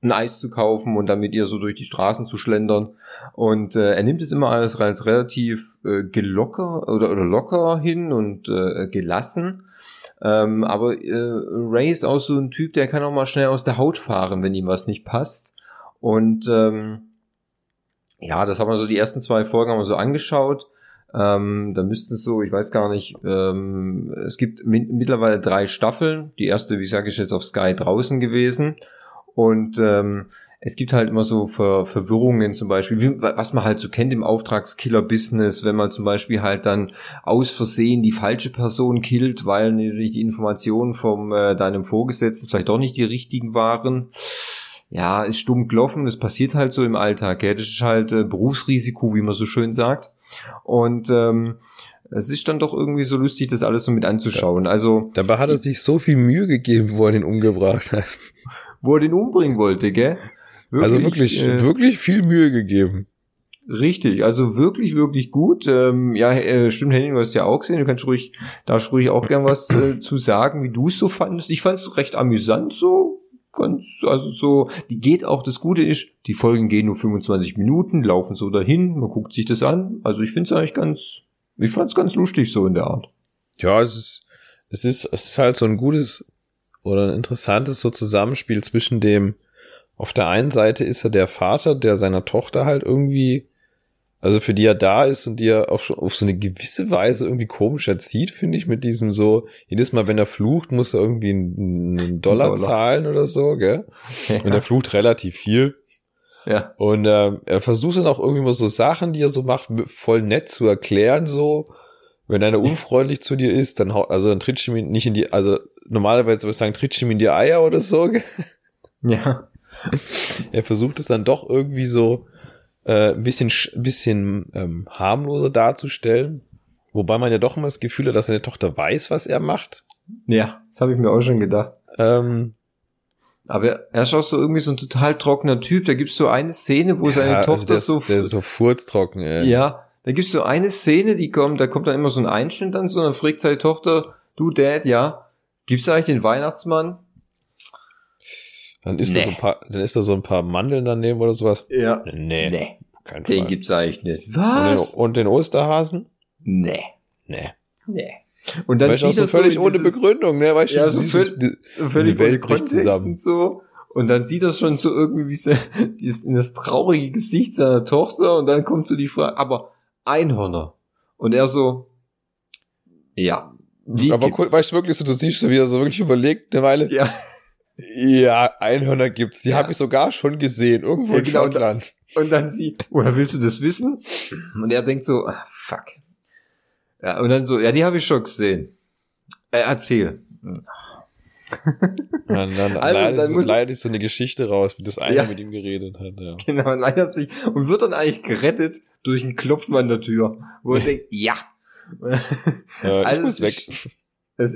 ein Eis zu kaufen und dann mit ihr so durch die Straßen zu schlendern. Und äh, er nimmt es immer alles als relativ äh, gelocker oder, oder locker hin und äh, gelassen. Ähm, aber äh, Ray ist auch so ein Typ, der kann auch mal schnell aus der Haut fahren, wenn ihm was nicht passt. Und ähm, ja, das haben wir so die ersten zwei Folgen haben wir so angeschaut. Ähm, da müssten es so, ich weiß gar nicht, ähm, es gibt mi mittlerweile drei Staffeln. Die erste, wie sage ich jetzt, auf Sky draußen gewesen. Und ähm, es gibt halt immer so Ver Verwirrungen zum Beispiel, wie, was man halt so kennt im Auftragskiller-Business, wenn man zum Beispiel halt dann aus Versehen die falsche Person killt, weil natürlich die Informationen vom äh, deinem Vorgesetzten vielleicht doch nicht die richtigen waren. Ja, ist stumm gelaufen, das passiert halt so im Alltag. Gell? Das ist halt äh, Berufsrisiko, wie man so schön sagt. Und ähm, es ist dann doch irgendwie so lustig, das alles so mit anzuschauen. Also Dabei hat er sich so viel Mühe gegeben, wo er den umgebracht hat. Wo er den umbringen wollte, gell? also wirklich, äh, wirklich viel Mühe gegeben. Richtig, also wirklich, wirklich gut. Ähm, ja, äh, stimmt, Henning, du hast ja auch gesehen. Du kannst ruhig, darfst ruhig auch gern was äh, zu sagen, wie du es so fandest. Ich fand es recht amüsant so. ganz, also so, die geht auch, das Gute ist, die Folgen gehen nur 25 Minuten, laufen so dahin, man guckt sich das an. Also ich finde es eigentlich ganz, ich fand es ganz lustig so in der Art. Ja, es ist, es ist, es ist halt so ein gutes oder ein interessantes so Zusammenspiel zwischen dem, auf der einen Seite ist er der Vater, der seiner Tochter halt irgendwie, also für die er da ist und die er auf, auf so eine gewisse Weise irgendwie komisch erzieht, finde ich, mit diesem so, jedes Mal, wenn er flucht, muss er irgendwie einen, einen Dollar, Dollar. zahlen oder so, gell? Ja. Und er flucht relativ viel. Ja. Und äh, er versucht dann auch irgendwie mal so Sachen, die er so macht, voll nett zu erklären, so. Wenn einer unfreundlich zu dir ist, dann hau- also dann trittst du ihm nicht in die, also normalerweise würde ich sagen, trittst du ihm in die Eier oder so. Ja. Er versucht es dann doch irgendwie so äh, ein bisschen, bisschen ähm, harmloser darzustellen. Wobei man ja doch immer das Gefühl hat, dass seine Tochter weiß, was er macht. Ja, das habe ich mir auch schon gedacht. Ähm, Aber er ist auch so irgendwie so ein total trockener Typ. Da gibt's so eine Szene, wo seine ja, also Tochter ist- so der ist so furztrocken, ey. Ja, da gibt's so eine Szene, die kommt, da kommt dann immer so ein Einschnitt dann so, und dann fragt seine Tochter, du Dad, ja, gibt's eigentlich den Weihnachtsmann? Dann ist da Nee. so ein paar, dann ist da so ein paar Mandeln daneben oder sowas. Ja. Nee. Nee. Kein Den Fall. gibt's eigentlich nicht. Und Was? den, und den Osterhasen? Nee. Nee. Nee. Und dann weißt du, so er völlig ohne Begründung, ne? Weißt du, ja, du so völlig, die, völlig die Welt ohne bricht zusammen. und so. Und dann sieht er schon so irgendwie wie se- dieses, in das traurige Gesicht seiner Tochter und dann kommt so die Frage, aber Einhörner. Und er so, ja. Die Aber cool, weißt du wirklich so, du siehst so, wie er so wirklich überlegt, eine Weile. Ja. Ja, Einhörner gibt's. Die habe ich sogar schon gesehen, irgendwo Ja, in genau, Schottland. Und dann sie, woher willst du das wissen? Und er denkt so, ah, fuck. Ja, und dann so, ja, die habe ich schon gesehen. Äh, erzähl. Und dann Also, leidet, dann so, muss- leidet so eine Geschichte raus, wie das einer Ja. mit ihm geredet hat. Ja. Genau, und leiert sich und wird dann eigentlich gerettet durch ein Klopfen an der Tür, wo er denkt, ja. Äh, ich Also muss es weg. ist- Es,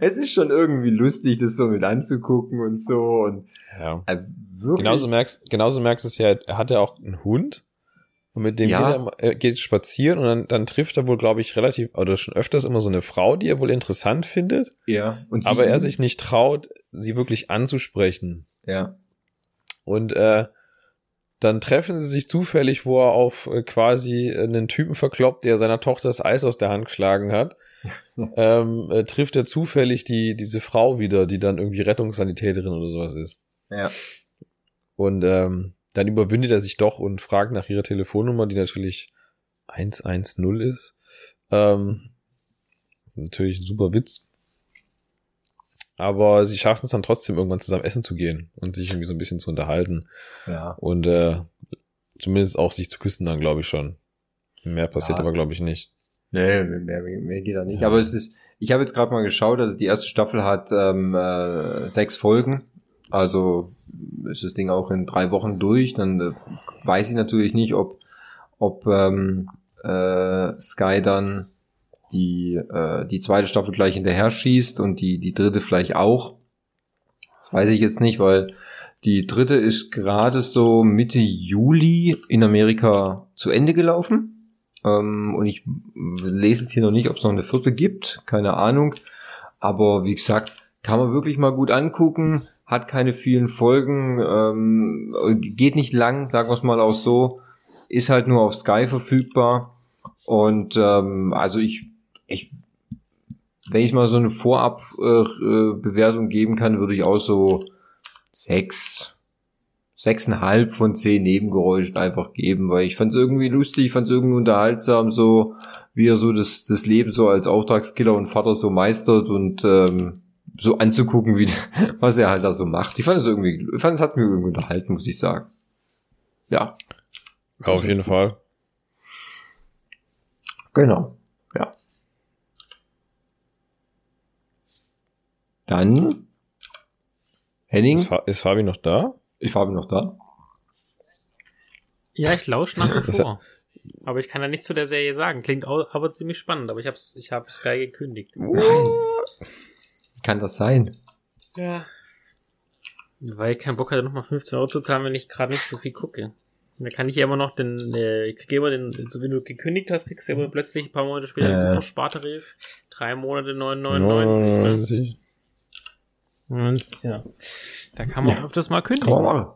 es ist schon irgendwie lustig, das so mit anzugucken und so und Ja. äh, wirklich. Genauso merkst, genauso merkst du es ja, er hat ja auch einen Hund. Und mit dem Ja. geht er, er geht spazieren und dann, dann trifft er wohl, glaube ich, relativ, oder schon öfters immer so eine Frau, die er wohl interessant findet. ja. Und aber er sich nicht traut, sie wirklich anzusprechen. ja. Und äh, dann treffen sie sich zufällig, wo er auf äh, quasi einen Typen verkloppt, der seiner Tochter das Eis aus der Hand geschlagen hat. ähm, äh, trifft er zufällig die diese Frau wieder, die dann irgendwie Rettungssanitäterin oder sowas ist. Ja. Und ähm, dann überwindet er sich doch und fragt nach ihrer Telefonnummer, die natürlich 110 ist. Ähm, natürlich ein super Witz. Aber sie schaffen es dann trotzdem irgendwann zusammen essen zu gehen und sich irgendwie so ein bisschen zu unterhalten. Ja. Und äh, zumindest auch sich zu küssen dann, glaube ich schon. Mehr passiert Ja. aber, glaube ich, nicht. Nee, mehr, mehr, geht da nicht. Ja. Aber es ist, ich habe jetzt gerade mal geschaut, also die erste Staffel hat ähm, äh, sechs Folgen. Also ist das Ding auch in drei Wochen durch. Dann äh, weiß ich natürlich nicht, ob, ob ähm, äh, Sky dann die, äh, die zweite Staffel gleich hinterher schießt und die, die dritte vielleicht auch. Das weiß ich jetzt nicht, weil die dritte ist gerade so Mitte Juli in Amerika zu Ende gelaufen. Ähm, und ich lese jetzt hier noch nicht, ob es noch eine vierte gibt. Keine Ahnung. Aber wie gesagt, kann man wirklich mal gut angucken. Hat keine vielen Folgen. Ähm, geht nicht lang, sagen wir es mal auch so. Ist halt nur auf Sky verfügbar. Und ähm, also ich, ich wenn ich mal so eine Vorab-Bewertung äh, geben kann, würde ich auch so sechs, sechseinhalb von zehn Nebengeräuschen einfach geben, weil ich fand es irgendwie lustig, ich fand es irgendwie unterhaltsam, so wie er so das, das Leben so als Auftragskiller und Vater so meistert und ähm, so anzugucken, wie was er halt da so macht. Ich fand es irgendwie, ich fand es hat mir irgendwie unterhalten, muss ich sagen. Ja. Ja, auf jeden Fall. Genau. Ja. Dann Henning. Ist, Fa ist Fabi noch da? Ist Fabi noch da? Ja, ich lausche nach wie vor. Aber ich kann ja nichts zu der Serie sagen. Klingt aber ziemlich spannend, aber ich hab's, ich habe Sky gekündigt. Wie kann das sein? Ja. Weil ich keinen Bock hatte, nochmal 15 Euro zu zahlen, wenn ich gerade nicht so viel gucke. Da kann ich ja immer noch den, äh, ich kriege immer den, so wenn du gekündigt hast, kriegst du aber plötzlich ein paar Monate später super Spartarif. Drei Monate 9,99. Ne? 99. Und, ja. Da kann man Ja. öfters mal Kann man kündigen. machen.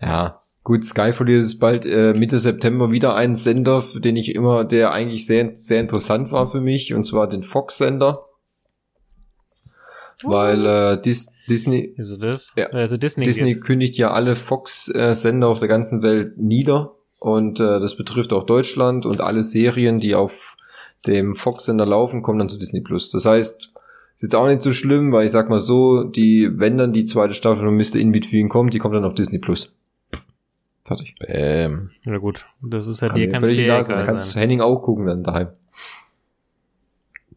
Ja, gut, Sky verliert jetzt bald äh, Mitte September wieder einen Sender, für den ich immer, der eigentlich sehr, sehr interessant war für mich, und zwar den Fox-Sender. Weil äh, Dis Disney, Also das? Ja. Also Disney. Disney kündigt ja alle Fox-Sender auf der ganzen Welt nieder. Und äh, das betrifft auch Deutschland und alle Serien, die auf dem Fox-Sender laufen, kommen dann zu Disney Plus. Das heißt, ist jetzt auch nicht so schlimm, weil ich sag mal so, die, wenn dann die zweite Staffel von Mr. In-Between kommt, die kommt dann auf Disney Plus. Fertig. Bäm. Ja gut, das ist ja Kann dir ganz egal sein. Dann kannst sein. Henning auch gucken dann daheim.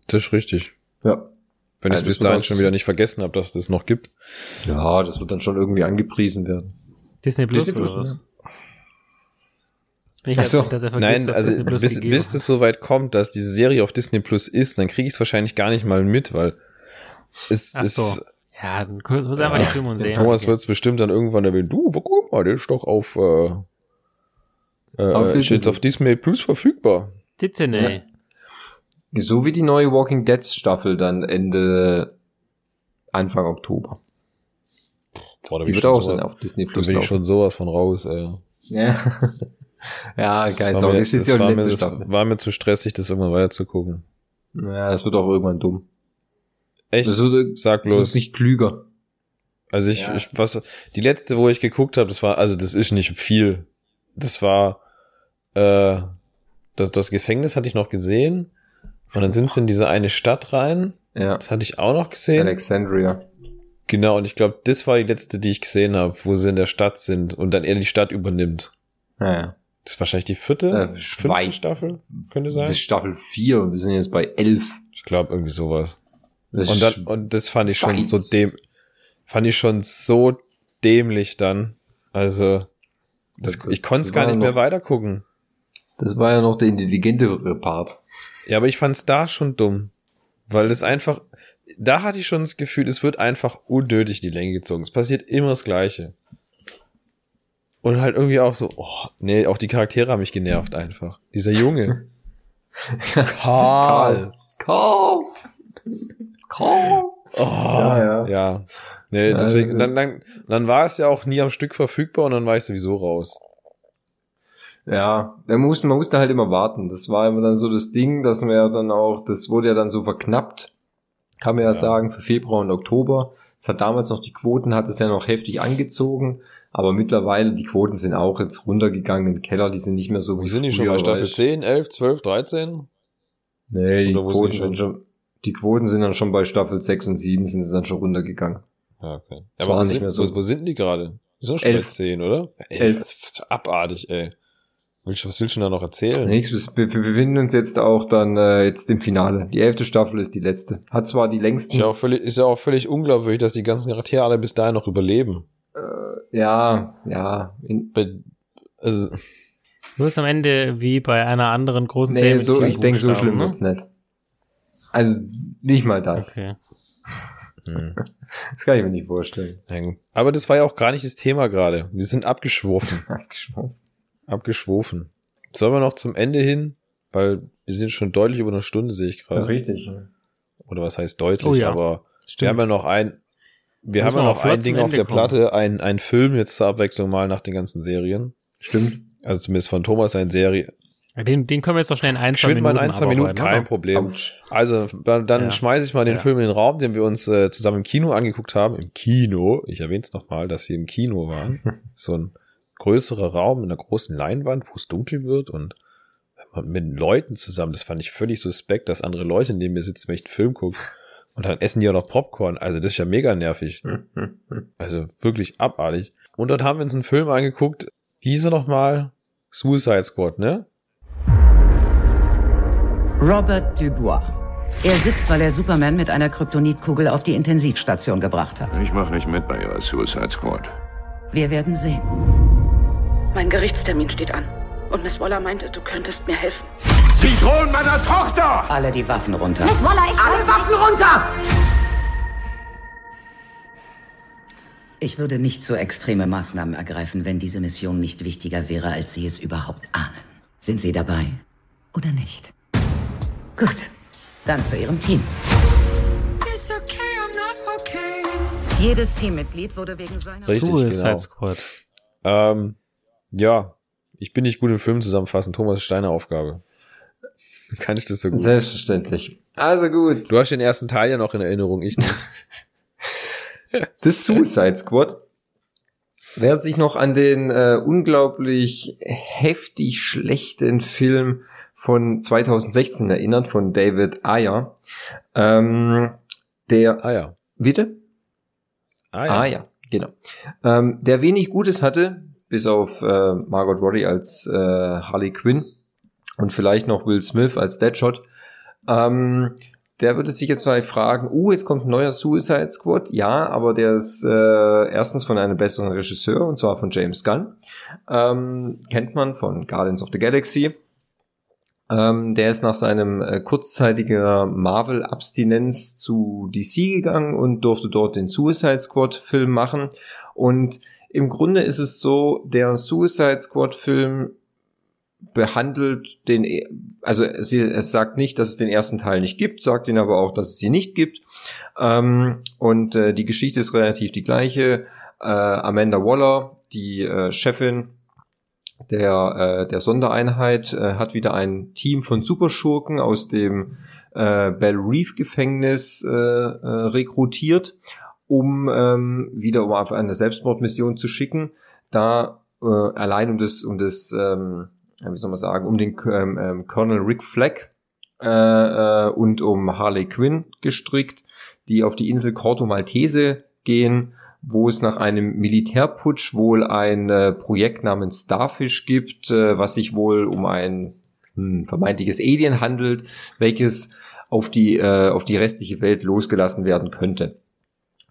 Das ist richtig. Ja. Wenn ich Ja, es bis dahin schon wieder nicht vergessen habe, dass es das noch gibt. Ja, das wird dann schon irgendwie angepriesen werden. Disney Plus Disney oder Plus, was? Ich so. dass er vergisst, Nein, dass also Disney Plus bis, bis hat. das so weit kommt, dass diese Serie auf Disney Plus ist, dann kriege ich es wahrscheinlich gar nicht mal mit, weil es Ach ist. so. Ja, dann kurz muss einfach die Filme und sehen. Thomas wird es bestimmt dann irgendwann erwähnen. Du, guck mal, der ist doch auf, äh, äh, Auf auf Disney steht auf Disney Plus verfügbar. Disney. So wie die neue Walking Dead Staffel dann Ende Anfang Oktober. Boah, da bin Die ich wird schon auch so- dann auf Disney Da Plus bin ich schon sowas von raus, ey. Ja. ja, Das geil. war Sau. mir- Das ist das ja die war mir- das Staffel. War mir zu stressig, das irgendwann weiter zu gucken. Ja, das wird auch irgendwann dumm. Echt? Das wird, Sag das bloß. nicht klüger. Also ich, Ja. ich was die letzte, wo ich geguckt habe, das war also das ist nicht viel. Das war äh, das das Gefängnis hatte ich noch gesehen und dann sind sie in diese eine Stadt rein. Ja. Das hatte ich auch noch gesehen. Alexandria. Genau und ich glaube, das war die letzte, die ich gesehen habe, wo sie in der Stadt sind und dann er die Stadt übernimmt. Ja, ja. Das ist wahrscheinlich die vierte, Äh, fünfte. Staffel, könnte sein. Das ist Staffel 4 und wir sind jetzt bei 11. Ich glaube irgendwie sowas. Das Und, dann, und das fand ich schon so dem, fand ich schon so dämlich dann. Also, das, Das- ich konnte es das gar nicht noch- mehr weitergucken. Das war ja noch der intelligentere Part. Ja, aber ich fand es da schon dumm. Weil es einfach, da hatte ich schon das Gefühl, es wird einfach unnötig in die Länge gezogen. Es passiert immer das Gleiche. Und halt irgendwie auch so, oh, nee, auch die Charaktere haben mich genervt einfach. Dieser Junge. Karl. Karl. Karl. Oh, Ja, ja. ja. Nee, Ja, deswegen, ist- dann, dann, dann war es ja auch nie am Stück verfügbar und dann war ich sowieso raus. Ja, man musste, man musste halt immer warten. Das war immer dann so das Ding, dass wir ja dann auch, das wurde ja dann so verknappt, kann man ja, sagen, für Februar und Oktober. Es hat damals noch die Quoten, hat es ja noch heftig angezogen, aber mittlerweile, die Quoten sind auch jetzt runtergegangen in den Keller, die sind nicht mehr so Wo wie sind die schon bei Staffel weißt. 10, 11, 12, 13? Nee, die Quoten sind schon? Die Quoten sind dann schon bei Staffel 6 und 7 sind sie dann schon runtergegangen. Ja, okay. Das Aber war wo nicht sind, mehr so. wo, wo sind die gerade? Die sind schon Elf. bei 10, oder? Elf. Das ist abartig, ey. Willst du- Was willst du denn da noch erzählen? Nix, wir, wir befinden uns jetzt auch dann äh, jetzt im Finale. Die elfte Staffel ist die letzte. Hat zwar die längsten Ist ja, auch völlig, ist ja auch völlig unglaubwürdig, dass die ganzen Charaktere alle bis dahin noch überleben. Ja, ja. In, also, Nur ist am Ende wie bei einer anderen großen nee, Serie. mit so, ich denke, so schlimm ne? wird's nicht. Also, nicht mal das. Okay. hm. Das kann ich mir nicht vorstellen. Aber das war ja auch gar nicht das Thema gerade. Wir sind abgeschworfen. Abgeschworfen. Abgeschworfen. Sollen wir noch zum Ende hin? Weil wir sind schon deutlich über eine Stunde, sehe ich Ja, gerade. richtig. Oder was heißt deutlich, Oh ja. aber Stimmt. wir haben ja noch ein, wir haben ja noch ein Ding auf der kommen. Platte, ein, ein Film jetzt zur Abwechslung mal nach den ganzen Serien. Stimmt. Also zumindest von Thomas eine Serie. Den, den können wir jetzt noch schnell in ein, zwei Minuten mal in ein, zwei Minuten, kein? Problem. Also dann, dann Ja. schmeiße ich mal den Ja. Film in den Raum, den wir uns äh, zusammen im Kino angeguckt haben. Im Kino, ich erwähne es nochmal, dass wir im Kino waren. so ein größerer Raum mit einer großen Leinwand, wo es dunkel wird und mit Leuten zusammen. Das fand ich völlig suspekt, dass andere Leute neben mir sitzen, wenn ich einen Film gucke. Und dann essen die auch noch Popcorn. Also das ist ja mega nervig. Also wirklich abartig. Und dort haben wir uns einen Film angeguckt. Wie hieß er nochmal? Suicide Squad, ne? Robert Dubois. Er sitzt, weil er Superman mit einer Kryptonitkugel auf die Intensivstation gebracht hat. Ich mache nicht mit bei Ihrer Suicide Squad. Wir werden sehen. Mein Gerichtstermin steht an. Und Miss Waller meinte, du könntest mir helfen. Sie drohen meiner Tochter! Alle die Waffen runter. Miss Waller, ich Alle weiß Waffen nicht. runter! Ich würde nicht so extreme Maßnahmen ergreifen, wenn diese Mission nicht wichtiger wäre, als Sie es überhaupt ahnen. Sind Sie dabei? Oder nicht? Gut. Dann zu Ihrem Team. Jedes Teammitglied wurde wegen seiner Richtig, Suicide genau. Squad. Ähm, ja, ich bin nicht gut im Film zusammenfassen. Thomas ist deine Aufgabe. Kann ich das so gut? Selbstverständlich. Also gut. Du hast den ersten Teil ja noch in Erinnerung, ich nicht. Das Suicide Squad. Wer sich noch an den äh, unglaublich heftig schlechten Film von 2016 erinnert, von David Ayer, ähm, der... Ayer. Bitte? Ayer. Ah ja, genau. Ähm, der wenig Gutes hatte, bis auf äh, Margot Robbie als äh, Harley Quinn und vielleicht noch Will Smith als Deadshot. Ähm, der würde sich jetzt vielleicht fragen, uh, jetzt kommt ein neuer Suicide Squad. Ja, aber der ist äh, erstens von einem besseren Regisseur, und zwar von James Gunn. Ähm, kennt man von Guardians of the Galaxy. Ähm, der ist nach seinem äh, kurzzeitiger Marvel-Abstinenz zu DC gegangen und durfte dort den Suicide Squad-Film machen. Und im Grunde ist es so, der Suicide Squad-Film behandelt den, e- also es, es sagt nicht, dass es den ersten Teil nicht gibt, sagt ihn aber auch, dass es sie nicht gibt. Ähm, und äh, die Geschichte ist relativ die gleiche. Äh, Amanda Waller, die äh, Chefin der, äh, der Sondereinheit, äh, hat wieder ein Team von Superschurken aus dem äh, Bell Reef Gefängnis äh, äh, rekrutiert, um ähm, wieder um auf eine Selbstmordmission zu schicken. Da äh, allein um das, um das ähm, wie soll man sagen, um den ähm, ähm, Colonel Rick Flagg äh, äh, und um Harley Quinn gestrickt, die auf die Insel Corto Maltese gehen, wo es nach einem Militärputsch wohl ein äh, Projekt namens Starfish gibt, äh, was sich wohl um ein hm, vermeintliches Alien handelt, welches auf die äh, auf die restliche Welt losgelassen werden könnte.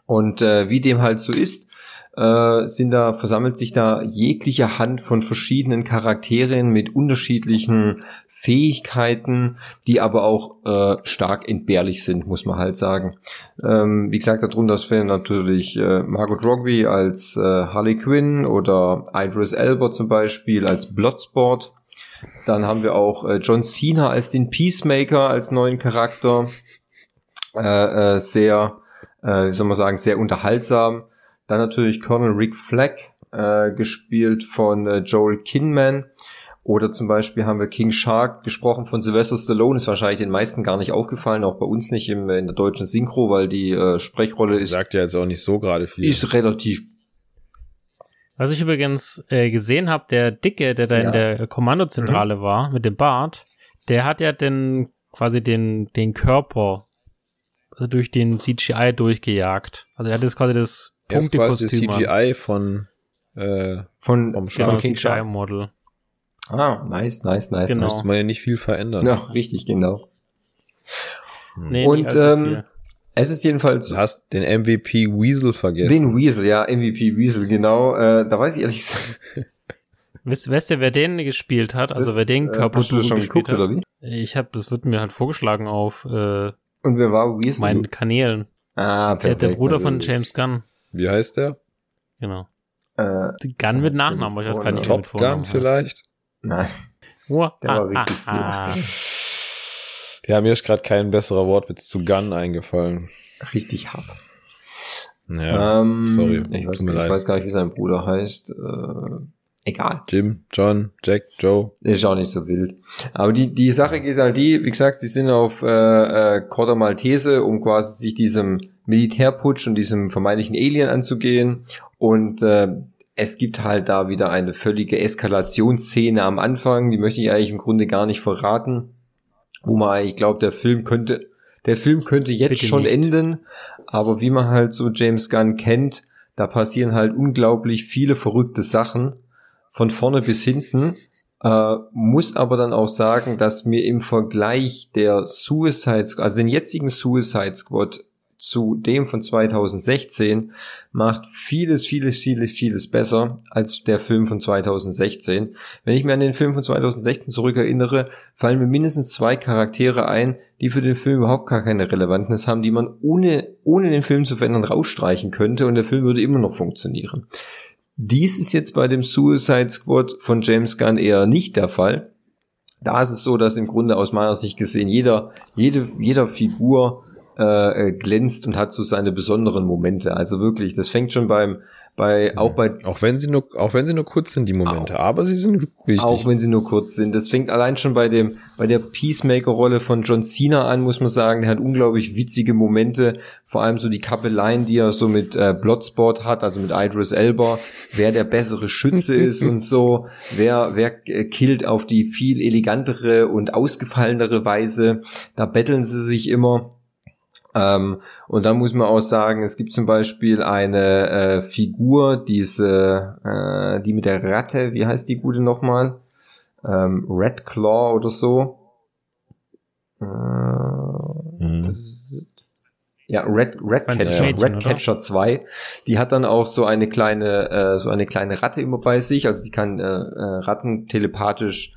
Und äh, wie dem halt so ist, äh, sind da, versammelt sich da jegliche Hand von verschiedenen Charakteren mit unterschiedlichen Fähigkeiten, die aber auch äh, stark entbehrlich sind, muss man halt sagen. Ähm, wie gesagt, darunter fehlen natürlich äh, Margot Robbie als äh, Harley Quinn oder Idris Elba zum Beispiel als Bloodsport. Dann haben wir auch äh, John Cena als den Peacemaker als neuen Charakter. Äh, äh, sehr, äh, wie soll man sagen, sehr unterhaltsam. Dann natürlich Colonel Rick Flagg, äh, gespielt von äh, Joel Kinman. Oder zum Beispiel haben wir King Shark, gesprochen von Sylvester Stallone, ist wahrscheinlich den meisten gar nicht aufgefallen, auch bei uns nicht im, in der deutschen Synchro, weil die äh, Sprechrolle ist, Sagt ja jetzt auch nicht so gerade viel. ist relativ Was ich übrigens äh, gesehen habe, der Dicke, der da Ja. in der Kommandozentrale war, mit dem Bart, der hat ja den quasi den, den Körper also durch den CGI durchgejagt. Also er hat jetzt quasi das Er ist quasi. CGI von, äh, von, vom Genau. King Shark. CGI-Model. Ah, nice, nice, nice. Genau. Müsste man ja nicht viel verändern. Ja, richtig, genau. Nee, Und allzu ähm, es ist jedenfalls Du hast den MVP Weasel vergessen. den Weasel, ja, MVP Weasel, genau. Äh, da weiß ich ehrlich gesagt. Wisst, wisst ihr, wer den gespielt hat? Also Das, wer den äh, Körper hast du das schon gespielt geguckt, hat? oder wie? Ich habe, das wird mir halt vorgeschlagen auf äh, Und wer war Weasel? meinen Kanälen. ah, Der, perfekt. der Bruder von natürlich. James Gunn. Wie heißt der? Genau. Äh, Gunn mit Nachnamen, aber ich weiß gar nicht, er Top Gun vielleicht? nein, Wow. der war Ah, richtig ah, viel. Ja, mir ist gerade kein besserer Wortwitz zu Gun eingefallen. Richtig hart. Ja, ähm, sorry. Ich weiß, Tut mir ich leid. weiß gar nicht, wie sein Bruder heißt. Äh, egal. Jim, John, Jack, Joe. Ist auch nicht so wild. Aber die, die Sache geht halt die, wie gesagt, sie sind auf äh, äh, Corda Maltese, um quasi sich diesem Militärputsch und diesem vermeintlichen Alien anzugehen. Und äh, es gibt halt da wieder eine völlige Eskalationsszene am Anfang, die möchte ich eigentlich im Grunde gar nicht verraten. Wo man eigentlich glaubt, der Film könnte, der Film könnte jetzt Bitte schon nicht. enden. Aber wie man halt so James Gunn kennt, da passieren halt unglaublich viele verrückte Sachen von vorne bis hinten. Äh, muss aber dann auch sagen, dass mir im Vergleich der Suicide Squad, also den jetzigen Suicide Squad zu dem von 2016 macht vieles, vieles, vieles, vieles besser als der Film von 2016. Wenn ich mir an den Film von 2016 zurückerinnere, fallen mir mindestens zwei Charaktere ein, die für den Film überhaupt gar keine Relevanz haben, die man ohne, ohne den Film zu verändern rausstreichen könnte und der Film würde immer noch funktionieren. Dies ist jetzt bei dem Suicide Squad von James Gunn eher nicht der Fall. Da ist es so, dass im Grunde aus meiner Sicht gesehen jeder, jede, jeder Figur äh, äh, glänzt und hat so seine besonderen Momente. Also wirklich, das fängt schon beim bei auch bei auch wenn sie nur auch wenn sie nur kurz sind die Momente, auch, aber sie sind wichtig. Auch wenn sie nur kurz sind. Das fängt allein schon bei dem bei der Peacemaker Rolle von John Cena an, muss man sagen, der hat unglaublich witzige Momente, vor allem so die Kappeleien, die er so mit äh, Bloodsport hat, also mit Idris Elba, wer der bessere Schütze ist und so, wer wer äh, killt auf die viel elegantere und ausgefallenere Weise. Da betteln sie sich immer. Ähm, und da muss man auch sagen, es gibt zum Beispiel eine äh, Figur, diese, äh, die mit der Ratte, wie heißt die gute nochmal? Ähm, Red Claw oder so. Äh, mhm. Ja, Red, Red Catcher, Mädchen, Red Catcher 2, die hat dann auch so eine kleine, äh, so eine kleine Ratte immer bei sich, also die kann äh, äh, Ratten telepathisch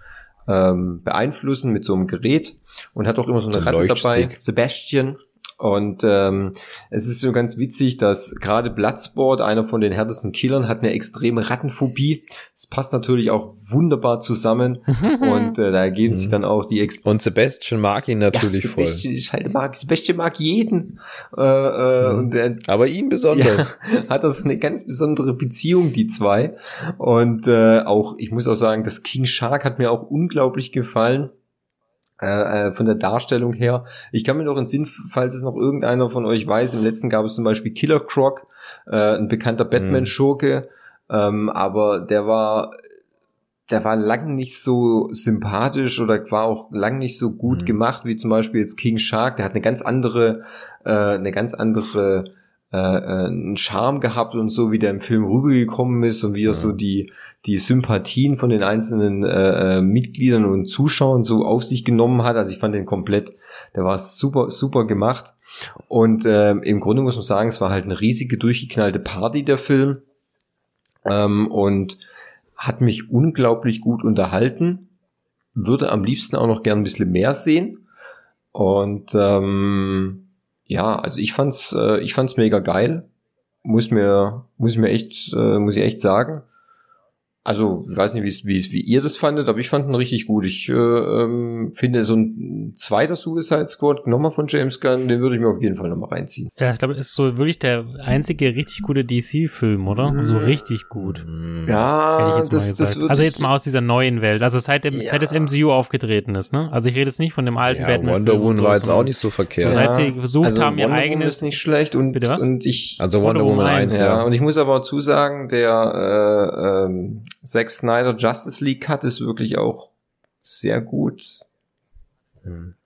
ähm, beeinflussen mit so einem Gerät und hat auch immer so eine Ratte dabei, Sebastian, und ähm, es ist so ganz witzig, dass gerade Bloodsport, einer von den härtesten Killern, hat eine extreme Rattenphobie. Es passt natürlich auch wunderbar zusammen. und äh, da ergeben sich mhm. dann auch die Ex Und Sebastian mag ihn natürlich ja, Sebastian, voll. Halt mag, Sebastian mag jeden. Äh, äh, mhm. und, äh, Aber ihn besonders. Ja, hat das eine ganz besondere Beziehung, die zwei. Und äh, auch, ich muss auch sagen, das King Shark hat mir auch unglaublich gefallen äh, äh, von der Darstellung her. Ich kann mir noch in Sinn, falls es noch irgendeiner von euch weiß, im letzten gab es zum Beispiel Killer Croc, äh, ein bekannter Batman-Schurke, ähm, aber der war der war lang nicht so sympathisch oder war auch lang nicht so gut mhm. gemacht wie zum Beispiel jetzt King Shark. Der hat eine ganz andere, äh, eine ganz andere äh, äh, einen Charme gehabt und so, wie der im Film rübergekommen ist und wie er ja. so die die Sympathien von den einzelnen äh, äh, Mitgliedern und Zuschauern so auf sich genommen hat. Also ich fand den komplett, der war super, super gemacht. Und äh, im Grunde muss man sagen, es war halt eine riesige, durchgeknallte Party, der Film. Ähm, und hat mich unglaublich gut unterhalten. Würde am liebsten auch noch gern ein bisschen mehr sehen. Und ähm, ja, also ich fand's, äh, ich fand's mega geil. Muss mir, muss mir echt, äh, muss ich echt sagen. Also, ich weiß nicht, wie es wie ihr das fandet, aber ich fand ihn richtig gut. Ich äh, ähm, finde so ein zweiter Suicide Squad nochmal von James Gunn, den würde ich mir auf jeden Fall nochmal reinziehen. Ja, ich glaube, es ist so wirklich der einzige richtig gute DC-Film, oder? Mhm. So richtig gut. Ja, das, das würde Also jetzt mal aus dieser neuen Welt, also seit dem, ja. seit das MCU aufgetreten ist, ne? Also ich rede jetzt nicht von dem alten ja, Batman. Wonder Woman war jetzt auch nicht so verkehrt. So, seit sie versucht also haben, ihr Wonder eigenes. Woman ist nicht schlecht und, Bitte was? und ich. Also Wonder, Wonder Woman 1, ja. ja. Und ich muss aber auch zusagen, der äh, ähm, Zack Snyder Justice League Cut ist wirklich auch sehr gut.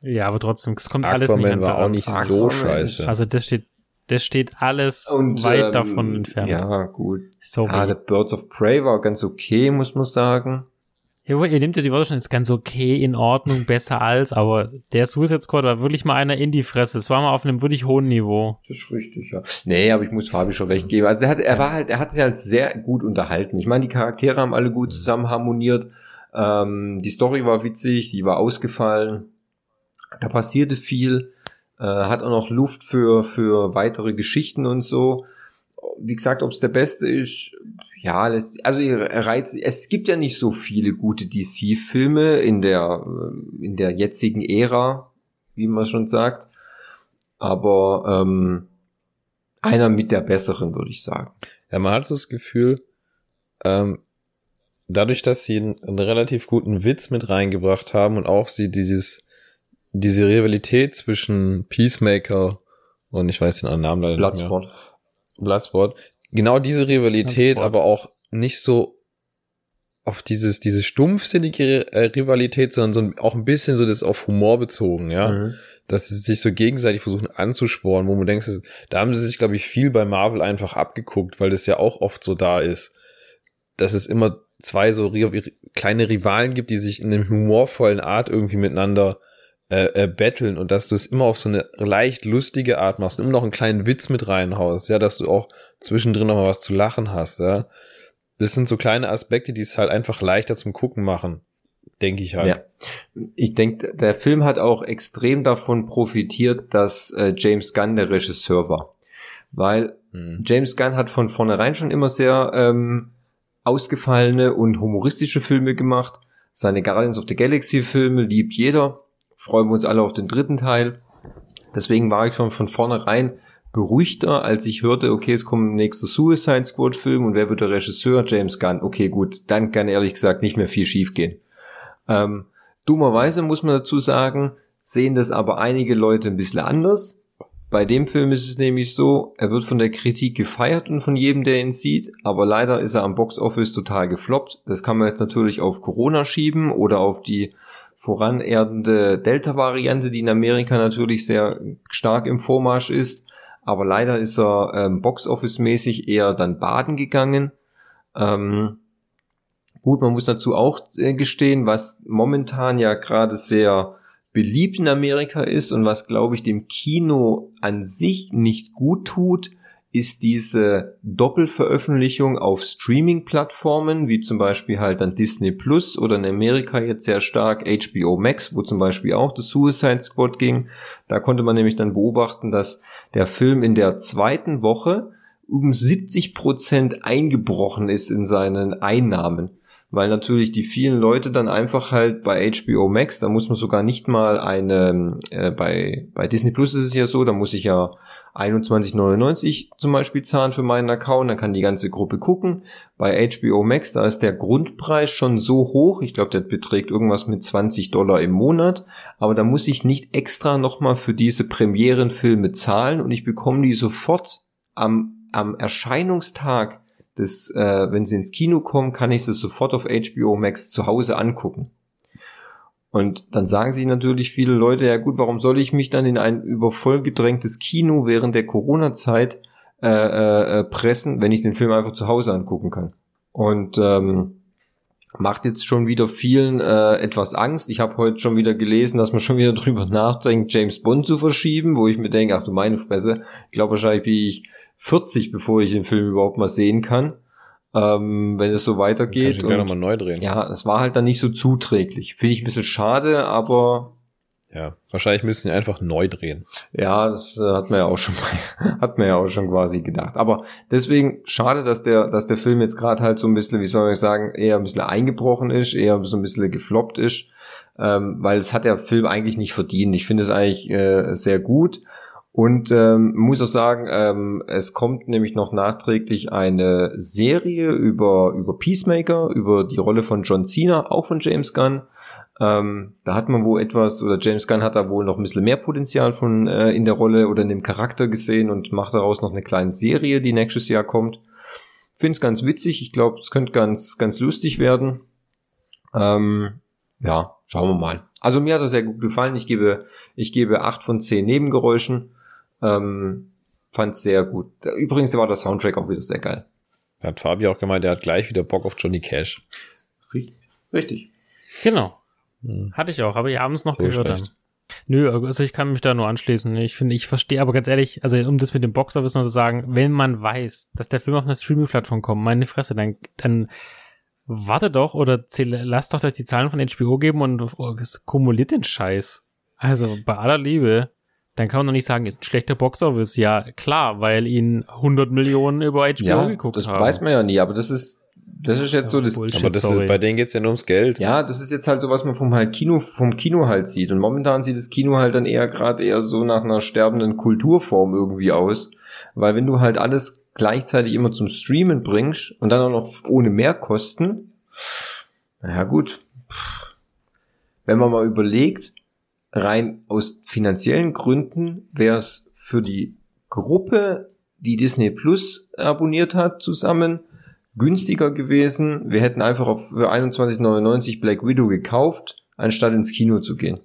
Ja, aber trotzdem, es kommt Aquaman alles nicht war auch nicht Aquaman. so scheiße. Also das steht, das steht alles Und, weit ähm, davon entfernt. Ja, gut. Sorry. Ja, Birds of Prey war ganz okay, muss man sagen. Ja, ihr nehmt ja die Worte schon, ist ganz okay, in Ordnung, besser als, aber der Suicide Squad war wirklich mal einer in die Fresse. Es war mal auf einem wirklich hohen Niveau. Das ist richtig, ja. Nee, aber ich muss Fabi schon recht geben. Also er hat, er war halt, er hat sich halt sehr gut unterhalten. Ich meine, die Charaktere haben alle gut zusammen harmoniert. Ähm, die Story war witzig, die war ausgefallen. Da passierte viel, äh, hat auch noch Luft für, für weitere Geschichten und so. Wie gesagt, ob es der beste ist, ja, also Reiz, es gibt ja nicht so viele gute DC-Filme in der, äh, in der jetzigen Ära, wie man schon sagt. Aber ähm, einer mit der besseren, würde ich sagen. Ja, man hat so das Gefühl, ähm, dadurch, dass sie einen, einen relativ guten Witz mit reingebracht haben und auch sie dieses, diese Rivalität zwischen Peacemaker und ich weiß den anderen Namen leider Bloodsport. nicht mehr. Bloodsport genau diese Rivalität, aber auch nicht so auf dieses, diese stumpfsinnige äh, Rivalität, sondern so auch ein bisschen so das auf Humor bezogen, ja. Mhm. Dass sie sich so gegenseitig versuchen anzusporen, wo man denkt, da haben sie sich, glaube ich, viel bei Marvel einfach abgeguckt, weil das ja auch oft so da ist, dass es immer zwei so kleine Rivalen gibt, die sich in einem humorvollen Art irgendwie miteinander äh, äh, betteln und dass du es immer auf so eine leicht lustige Art machst, immer noch einen kleinen Witz mit reinhaust, ja, dass du auch zwischendrin noch mal was zu lachen hast, ja. Das sind so kleine Aspekte, die es halt einfach leichter zum Gucken machen, denke ich halt. Ja. Ich denke, der Film hat auch extrem davon profitiert, dass äh, James Gunn der Regisseur war. Weil hm. James Gunn hat von vornherein schon immer sehr ähm, ausgefallene und humoristische Filme gemacht. Seine Guardians of the Galaxy Filme liebt jeder freuen wir uns alle auf den dritten Teil. Deswegen war ich schon von vornherein beruhigter, als ich hörte, okay, es kommt ein nächster Suicide Squad Film und wer wird der Regisseur? James Gunn. Okay, gut, dann kann ehrlich gesagt nicht mehr viel schiefgehen. Ähm, dummerweise muss man dazu sagen, sehen das aber einige Leute ein bisschen anders. Bei dem Film ist es nämlich so, er wird von der Kritik gefeiert und von jedem, der ihn sieht, aber leider ist er am Boxoffice total gefloppt. Das kann man jetzt natürlich auf Corona schieben oder auf die voranerdende Delta-Variante, die in Amerika natürlich sehr stark im Vormarsch ist. Aber leider ist er ähm, Boxoffice-mäßig eher dann baden gegangen. Ähm, gut, man muss dazu auch äh, gestehen, was momentan ja gerade sehr beliebt in Amerika ist und was, glaube ich, dem Kino an sich nicht gut tut, ist diese Doppelveröffentlichung auf Streaming-Plattformen, wie zum Beispiel halt dann Disney Plus oder in Amerika jetzt sehr stark HBO Max, wo zum Beispiel auch das Suicide Squad ging. Da konnte man nämlich dann beobachten, dass der Film in der zweiten Woche um 70 Prozent eingebrochen ist in seinen Einnahmen weil natürlich die vielen Leute dann einfach halt bei HBO Max, da muss man sogar nicht mal eine, äh, bei, bei Disney Plus ist es ja so, da muss ich ja 21,99 zum Beispiel zahlen für meinen Account, dann kann die ganze Gruppe gucken. Bei HBO Max, da ist der Grundpreis schon so hoch, ich glaube, der beträgt irgendwas mit 20 Dollar im Monat, aber da muss ich nicht extra nochmal für diese Premierenfilme zahlen und ich bekomme die sofort am, am Erscheinungstag das, äh, wenn sie ins Kino kommen, kann ich sie sofort auf HBO Max zu Hause angucken. Und dann sagen sich natürlich viele Leute, ja gut, warum soll ich mich dann in ein übervollgedrängtes Kino während der Corona-Zeit äh, äh, pressen, wenn ich den Film einfach zu Hause angucken kann? Und ähm, macht jetzt schon wieder vielen äh, etwas Angst. Ich habe heute schon wieder gelesen, dass man schon wieder drüber nachdenkt, James Bond zu verschieben, wo ich mir denke, ach du meine Fresse, ich glaube wahrscheinlich bin ich 40, bevor ich den Film überhaupt mal sehen kann. Ähm, wenn es so weitergeht. Kann ich und, mal neu drehen. Ja, es war halt dann nicht so zuträglich. Finde ich ein bisschen schade, aber ja, wahrscheinlich müssen sie einfach neu drehen. Ja, das äh, hat man ja auch schon mal, hat man ja auch schon quasi gedacht. Aber deswegen schade, dass der, dass der Film jetzt gerade halt so ein bisschen, wie soll ich sagen, eher ein bisschen eingebrochen ist, eher so ein bisschen gefloppt ist, ähm, weil es hat der Film eigentlich nicht verdient. Ich finde es eigentlich äh, sehr gut. Und ähm, muss auch sagen, ähm, es kommt nämlich noch nachträglich eine Serie über, über Peacemaker, über die Rolle von John Cena, auch von James Gunn. Ähm, da hat man wohl etwas, oder James Gunn hat da wohl noch ein bisschen mehr Potenzial von äh, in der Rolle oder in dem Charakter gesehen und macht daraus noch eine kleine Serie, die nächstes Jahr kommt. Finde es ganz witzig, ich glaube, es könnte ganz, ganz lustig werden. Ähm, ja, schauen wir mal. Also mir hat das sehr gut gefallen. Ich gebe, ich gebe acht von zehn Nebengeräuschen. Ähm, fand sehr gut. Übrigens war der Soundtrack auch wieder sehr geil. Hat Fabi auch gemeint, der hat gleich wieder Bock auf Johnny Cash. Richtig. Richtig. Genau. Hm. Hatte ich auch, habe ich abends noch so gehört dann. Nö, also ich kann mich da nur anschließen. Ich finde, ich verstehe aber ganz ehrlich, also um das mit dem Boxoffice noch zu sagen, wenn man weiß, dass der Film auf einer Streaming-Plattform kommt, meine Fresse, dann, dann warte doch oder zähl, lasst doch euch die Zahlen von HBO geben und oh, es kumuliert den Scheiß. Also bei aller Liebe dann kann man doch nicht sagen, ist ein schlechter Boxoffice. Ja, klar, weil ihn 100 Millionen über HBO ja, geguckt das haben. Das weiß man ja nie, aber das ist, das ist jetzt so das. Bullshit, aber das ist, bei denen geht's ja nur ums Geld. Ja, das ist jetzt halt so, was man vom halt Kino, vom Kino halt sieht. Und momentan sieht das Kino halt dann eher gerade eher so nach einer sterbenden Kulturform irgendwie aus. Weil wenn du halt alles gleichzeitig immer zum Streamen bringst und dann auch noch ohne Mehrkosten, naja gut. Wenn man mal überlegt, rein aus finanziellen Gründen wäre es für die Gruppe, die Disney Plus abonniert hat, zusammen günstiger gewesen. Wir hätten einfach auf für 21,99 Black Widow gekauft, anstatt ins Kino zu gehen.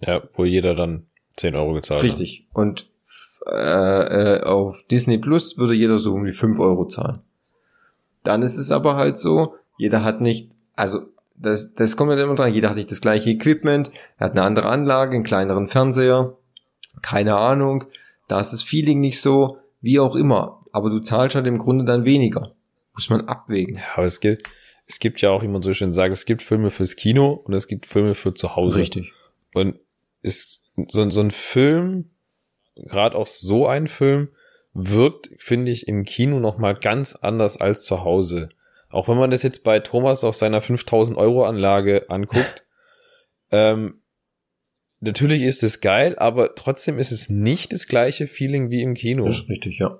Ja, wo jeder dann 10 Euro gezahlt Richtig. hat. Richtig. Und äh, äh, auf Disney Plus würde jeder so um die 5 Euro zahlen. Dann ist es aber halt so, jeder hat nicht, also das, das kommt halt immer dran. Jeder hat nicht das gleiche Equipment, er hat eine andere Anlage, einen kleineren Fernseher, keine Ahnung. Da ist das Feeling nicht so, wie auch immer. Aber du zahlst halt im Grunde dann weniger. Muss man abwägen. Ja, aber es gibt, es gibt ja auch, wie man so schön sagt, es gibt Filme fürs Kino und es gibt Filme für zu Hause. Richtig. Und ist so, so ein Film, gerade auch so ein Film, wirkt, finde ich, im Kino nochmal ganz anders als zu Hause. Auch wenn man das jetzt bei Thomas auf seiner 5000 Euro Anlage anguckt, ähm, natürlich ist es geil, aber trotzdem ist es nicht das gleiche Feeling wie im Kino. Das ist richtig, ja.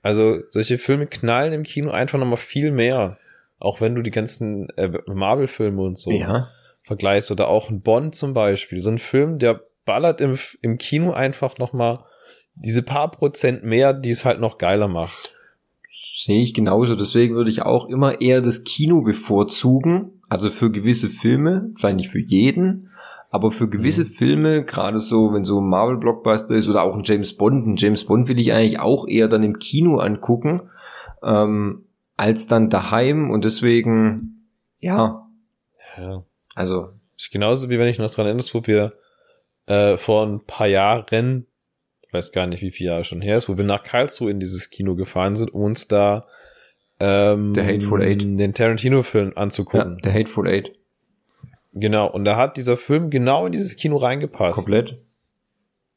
Also solche Filme knallen im Kino einfach nochmal viel mehr. Auch wenn du die ganzen äh, Marvel-Filme und so Ja. vergleichst oder auch ein Bond zum Beispiel. So ein Film, der ballert im, im Kino einfach nochmal diese paar Prozent mehr, die es halt noch geiler macht. Sehe ich genauso. Deswegen würde ich auch immer eher das Kino bevorzugen. Also für gewisse Filme, vielleicht nicht für jeden, aber für gewisse Filme, gerade so, wenn so ein Marvel-Blockbuster ist oder auch ein James Bond, ein James Bond will ich eigentlich auch eher dann im Kino angucken, ähm, als dann daheim und deswegen, ja, Ja. also, Ist genauso wie wenn ich noch dran erinnere, wo wir äh, vor ein paar Jahren, weiß gar nicht, wie viele Jahre schon her ist, wo wir nach Karlsruhe in dieses Kino gefahren sind, um uns da ähm, Der Hateful Eight. den Tarantino-Film ja, anzugucken. der Hateful Eight. Genau, und da hat dieser Film genau in dieses Kino reingepasst. Komplett.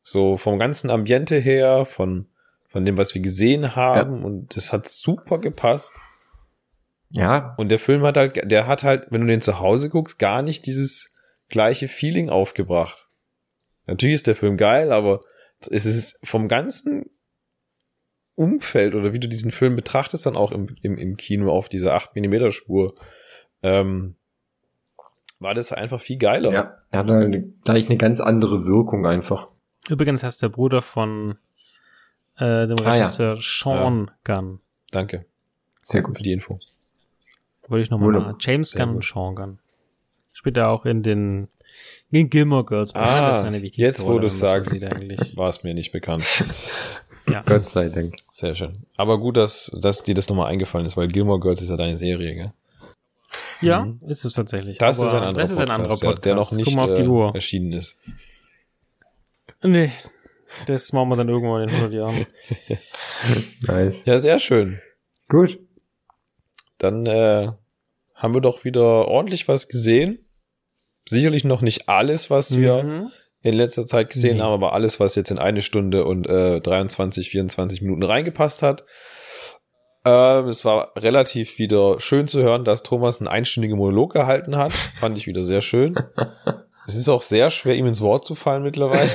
So vom ganzen Ambiente her, von, von dem, was wir gesehen haben, und das hat super gepasst. Ja, Und der Film hat halt, der hat halt, wenn du den zu Hause guckst, gar nicht dieses gleiche Feeling aufgebracht. Natürlich ist der Film geil, aber es ist vom ganzen Umfeld oder wie du diesen Film betrachtest, dann auch im, im, im Kino auf dieser 8 mm Spur, ähm, war das einfach viel geiler. ja, er hat halt gleich eine ganz andere Wirkung einfach. Übrigens heißt der Bruder von äh, dem Ah, ja. Regisseur Sean Gunn. Danke Sehr gut. für die Info. Wollte ich nochmal. James Sehr Gunn gut. und Sean Gunn. Spielt er auch in den in Gilmore Girls. Ah, Das ist eine wichtigste jetzt wo du sagst, war es mir nicht bekannt. Ja. Gott sei Dank. Sehr schön. Aber gut, dass, dass dir das nochmal eingefallen ist, weil Gilmore Girls ist ja deine Serie, gell? Ja, ist es tatsächlich. Das Aber ist ein anderer das ist ein anderer Podcast, ja, Podcast. der noch nicht äh, Uhr. erschienen ist. Nee, das machen wir dann irgendwann in 100 Jahren. Nice. Ja, sehr schön. Gut. Dann äh, haben wir doch wieder ordentlich was gesehen. Sicherlich noch nicht alles, was wir Mhm. in letzter Zeit gesehen Nee. haben, aber alles, was jetzt in eine Stunde und äh, 23, 24 Minuten reingepasst hat. Ähm, es war relativ wieder schön zu hören, dass Thomas einen einstündigen Monolog gehalten hat. Fand ich wieder sehr schön. Es ist auch sehr schwer, ihm ins Wort zu fallen mittlerweile.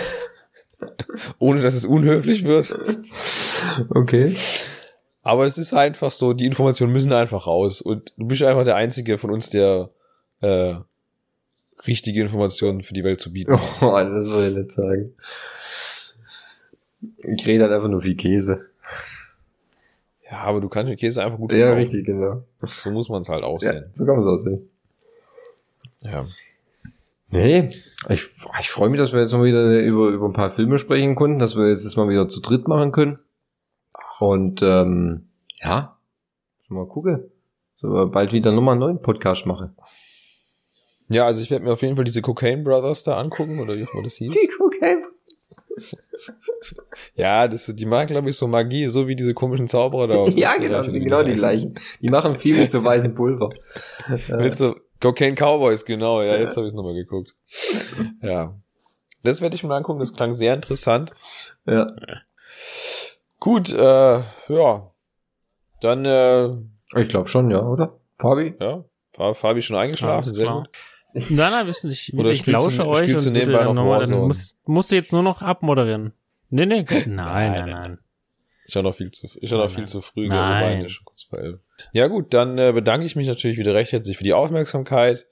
Ohne dass es unhöflich wird. Okay. Aber es ist einfach so, die Informationen müssen einfach raus. Und du bist einfach der Einzige von uns, der äh, richtige Informationen für die Welt zu bieten. Oh, das wollte ich nicht sagen. Ich rede halt einfach nur viel Käse. Ja, aber du kannst den Käse einfach gut Ja, verkaufen. richtig, genau. So muss man es halt Ja, aussehen. so kann man es aussehen. Ja. Nee, ich, ich freue mich, dass wir jetzt mal wieder über, über ein paar Filme sprechen konnten, dass wir jetzt das mal wieder zu dritt machen können. Und ähm, ja, mal gucken. So bald wieder einen neuen Podcast machen. Ja, also ich werde mir auf jeden Fall diese Cocaine Brothers da angucken, oder wie auch immer das hieß. Die Cocaine. Ja, das, die machen, glaube ich, so Magie, so wie diese komischen Zauberer da. Ja, genau, das sind genau die gleichen. Die machen viel mit so weißem Pulver. Mit so Cocaine Cowboys, genau, ja, jetzt habe ich es nochmal geguckt. Ja. Das werde ich mir angucken, das klang sehr interessant. Ja. Gut, äh, ja. Dann, äh, Ich glaube schon, ja, oder? Fabi? ja, Fabi schon eingeschlafen, sehr klar. gut. Nein, nein, wissen nicht. Oder ich spielst du- lausche euch und nebenbei dann noch nochmal, dann musst, musst du jetzt nur noch abmoderieren. Nee, nee, nein, nein, nein. Ist ja noch viel zu, ist ja noch Nein, viel nein. zu früh, Nein. schon kurz elf. Ja gut, dann äh, bedanke ich mich natürlich wieder recht herzlich für die Aufmerksamkeit.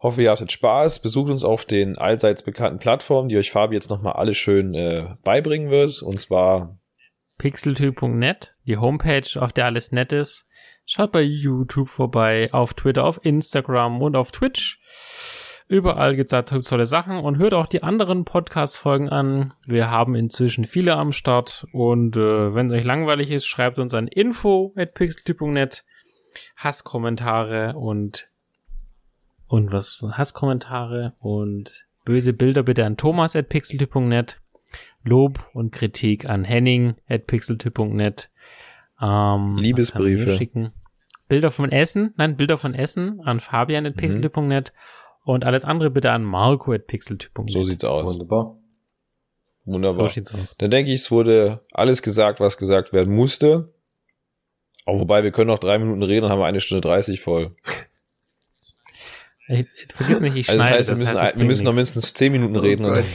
Hoffe, ihr hattet Spaß. Besucht uns auf den allseits bekannten Plattformen, die euch Fabi jetzt nochmal alle schön äh, beibringen wird. Und zwar, Pixeltyp.net, die Homepage, auf der alles nett ist. Schaut bei YouTube vorbei, auf Twitter, auf Instagram und auf Twitch. Überall gibt's da tolle Sachen und hört auch die anderen Podcast-Folgen an. Wir haben inzwischen viele am Start und äh, wenn es euch langweilig ist, schreibt uns an info at pixeltyp.net Hasskommentare und und was Hasskommentare und böse Bilder bitte an thomas at pixeltyp.net Lob und Kritik an Henning at pixeltyp.net. Ähm, Liebesbriefe. Schicken? Bilder von Essen, nein, Bilder von Essen an Fabian Mhm. at pixeltyp.net und alles andere bitte an Marco at pixeltyp.net. so sieht's aus. Wunderbar. Wunderbar. So sieht's aus. Dann denke ich, es wurde alles gesagt, was gesagt werden musste. Auch wobei, wir können noch drei Minuten reden, dann haben wir eine Stunde dreißig voll. Ey, vergiss nicht, ich Also schneide. das heißt, wir müssen, es wir bringt müssen noch mindestens 10 Minuten reden. oder?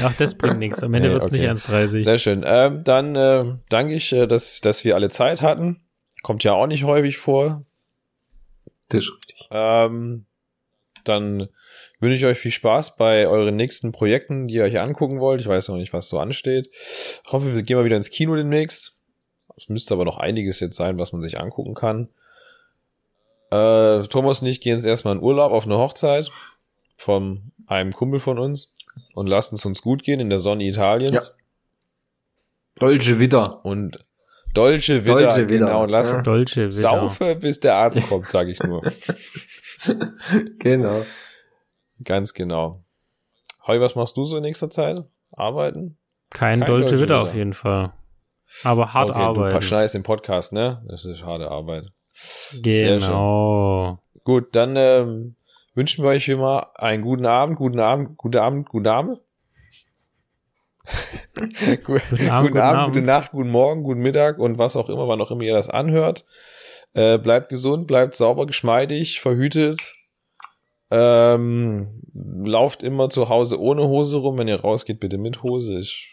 Ja, auch das bringt nichts. Am Ende Nee, wird's okay. nicht 1,30. Sehr schön. Ähm, dann äh, danke ich, äh, dass, dass wir alle Zeit hatten. Kommt ja auch nicht häufig vor. Das ist richtig. Ähm, dann wünsche ich euch viel Spaß bei euren nächsten Projekten, die ihr euch angucken wollt. Ich weiß noch nicht, was so ansteht. Hoffe, wir gehen mal wieder ins Kino demnächst. Es müsste aber noch einiges jetzt sein, was man sich angucken kann. Äh, Thomas und ich gehen jetzt erstmal in Urlaub auf eine Hochzeit von einem Kumpel von uns und lassen es uns gut gehen in der Sonne Italiens. Dolce wieder. Und Dolce Vita, Dolce Vita. genau, und lassen Ja. Dolce Vita. Saufe, bis der Arzt kommt, sage ich nur. Genau. Ganz genau. Heu, was machst du so in nächster Zeit? Arbeiten? Kein, Kein Dolce Dolce Vita auf jeden Fall. Aber hart okay, Du arbeiten. schneidest den Podcast, ne? Das ist harte Arbeit. Genau. Gut, dann ähm, wünschen wir euch wie immer einen guten Abend, guten Abend, guten Abend, guten Abend. Guten, Abend, guten Abend. gute Nacht, guten Morgen, guten Mittag und was auch immer, wann auch immer ihr das anhört. Äh, bleibt gesund, bleibt sauber, geschmeidig, verhütet. Ähm, lauft immer zu Hause ohne Hose rum. Wenn ihr rausgeht, bitte mit Hose. Ist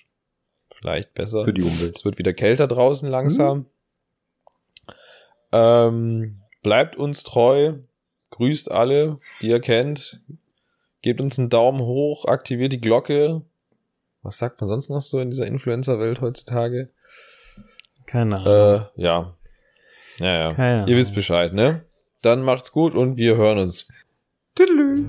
vielleicht besser. Für die Umwelt. Es wird wieder kälter draußen langsam. Ähm, bleibt uns treu. Grüßt alle, die ihr kennt. Gebt uns einen Daumen hoch, aktiviert die Glocke. Was sagt man sonst noch so in dieser Influencer-Welt heutzutage? Keine Ahnung. Äh, ja. Ja, ja. Keine Ihr wisst Bescheid, ne? Dann macht's gut und wir hören uns. Tüdelü.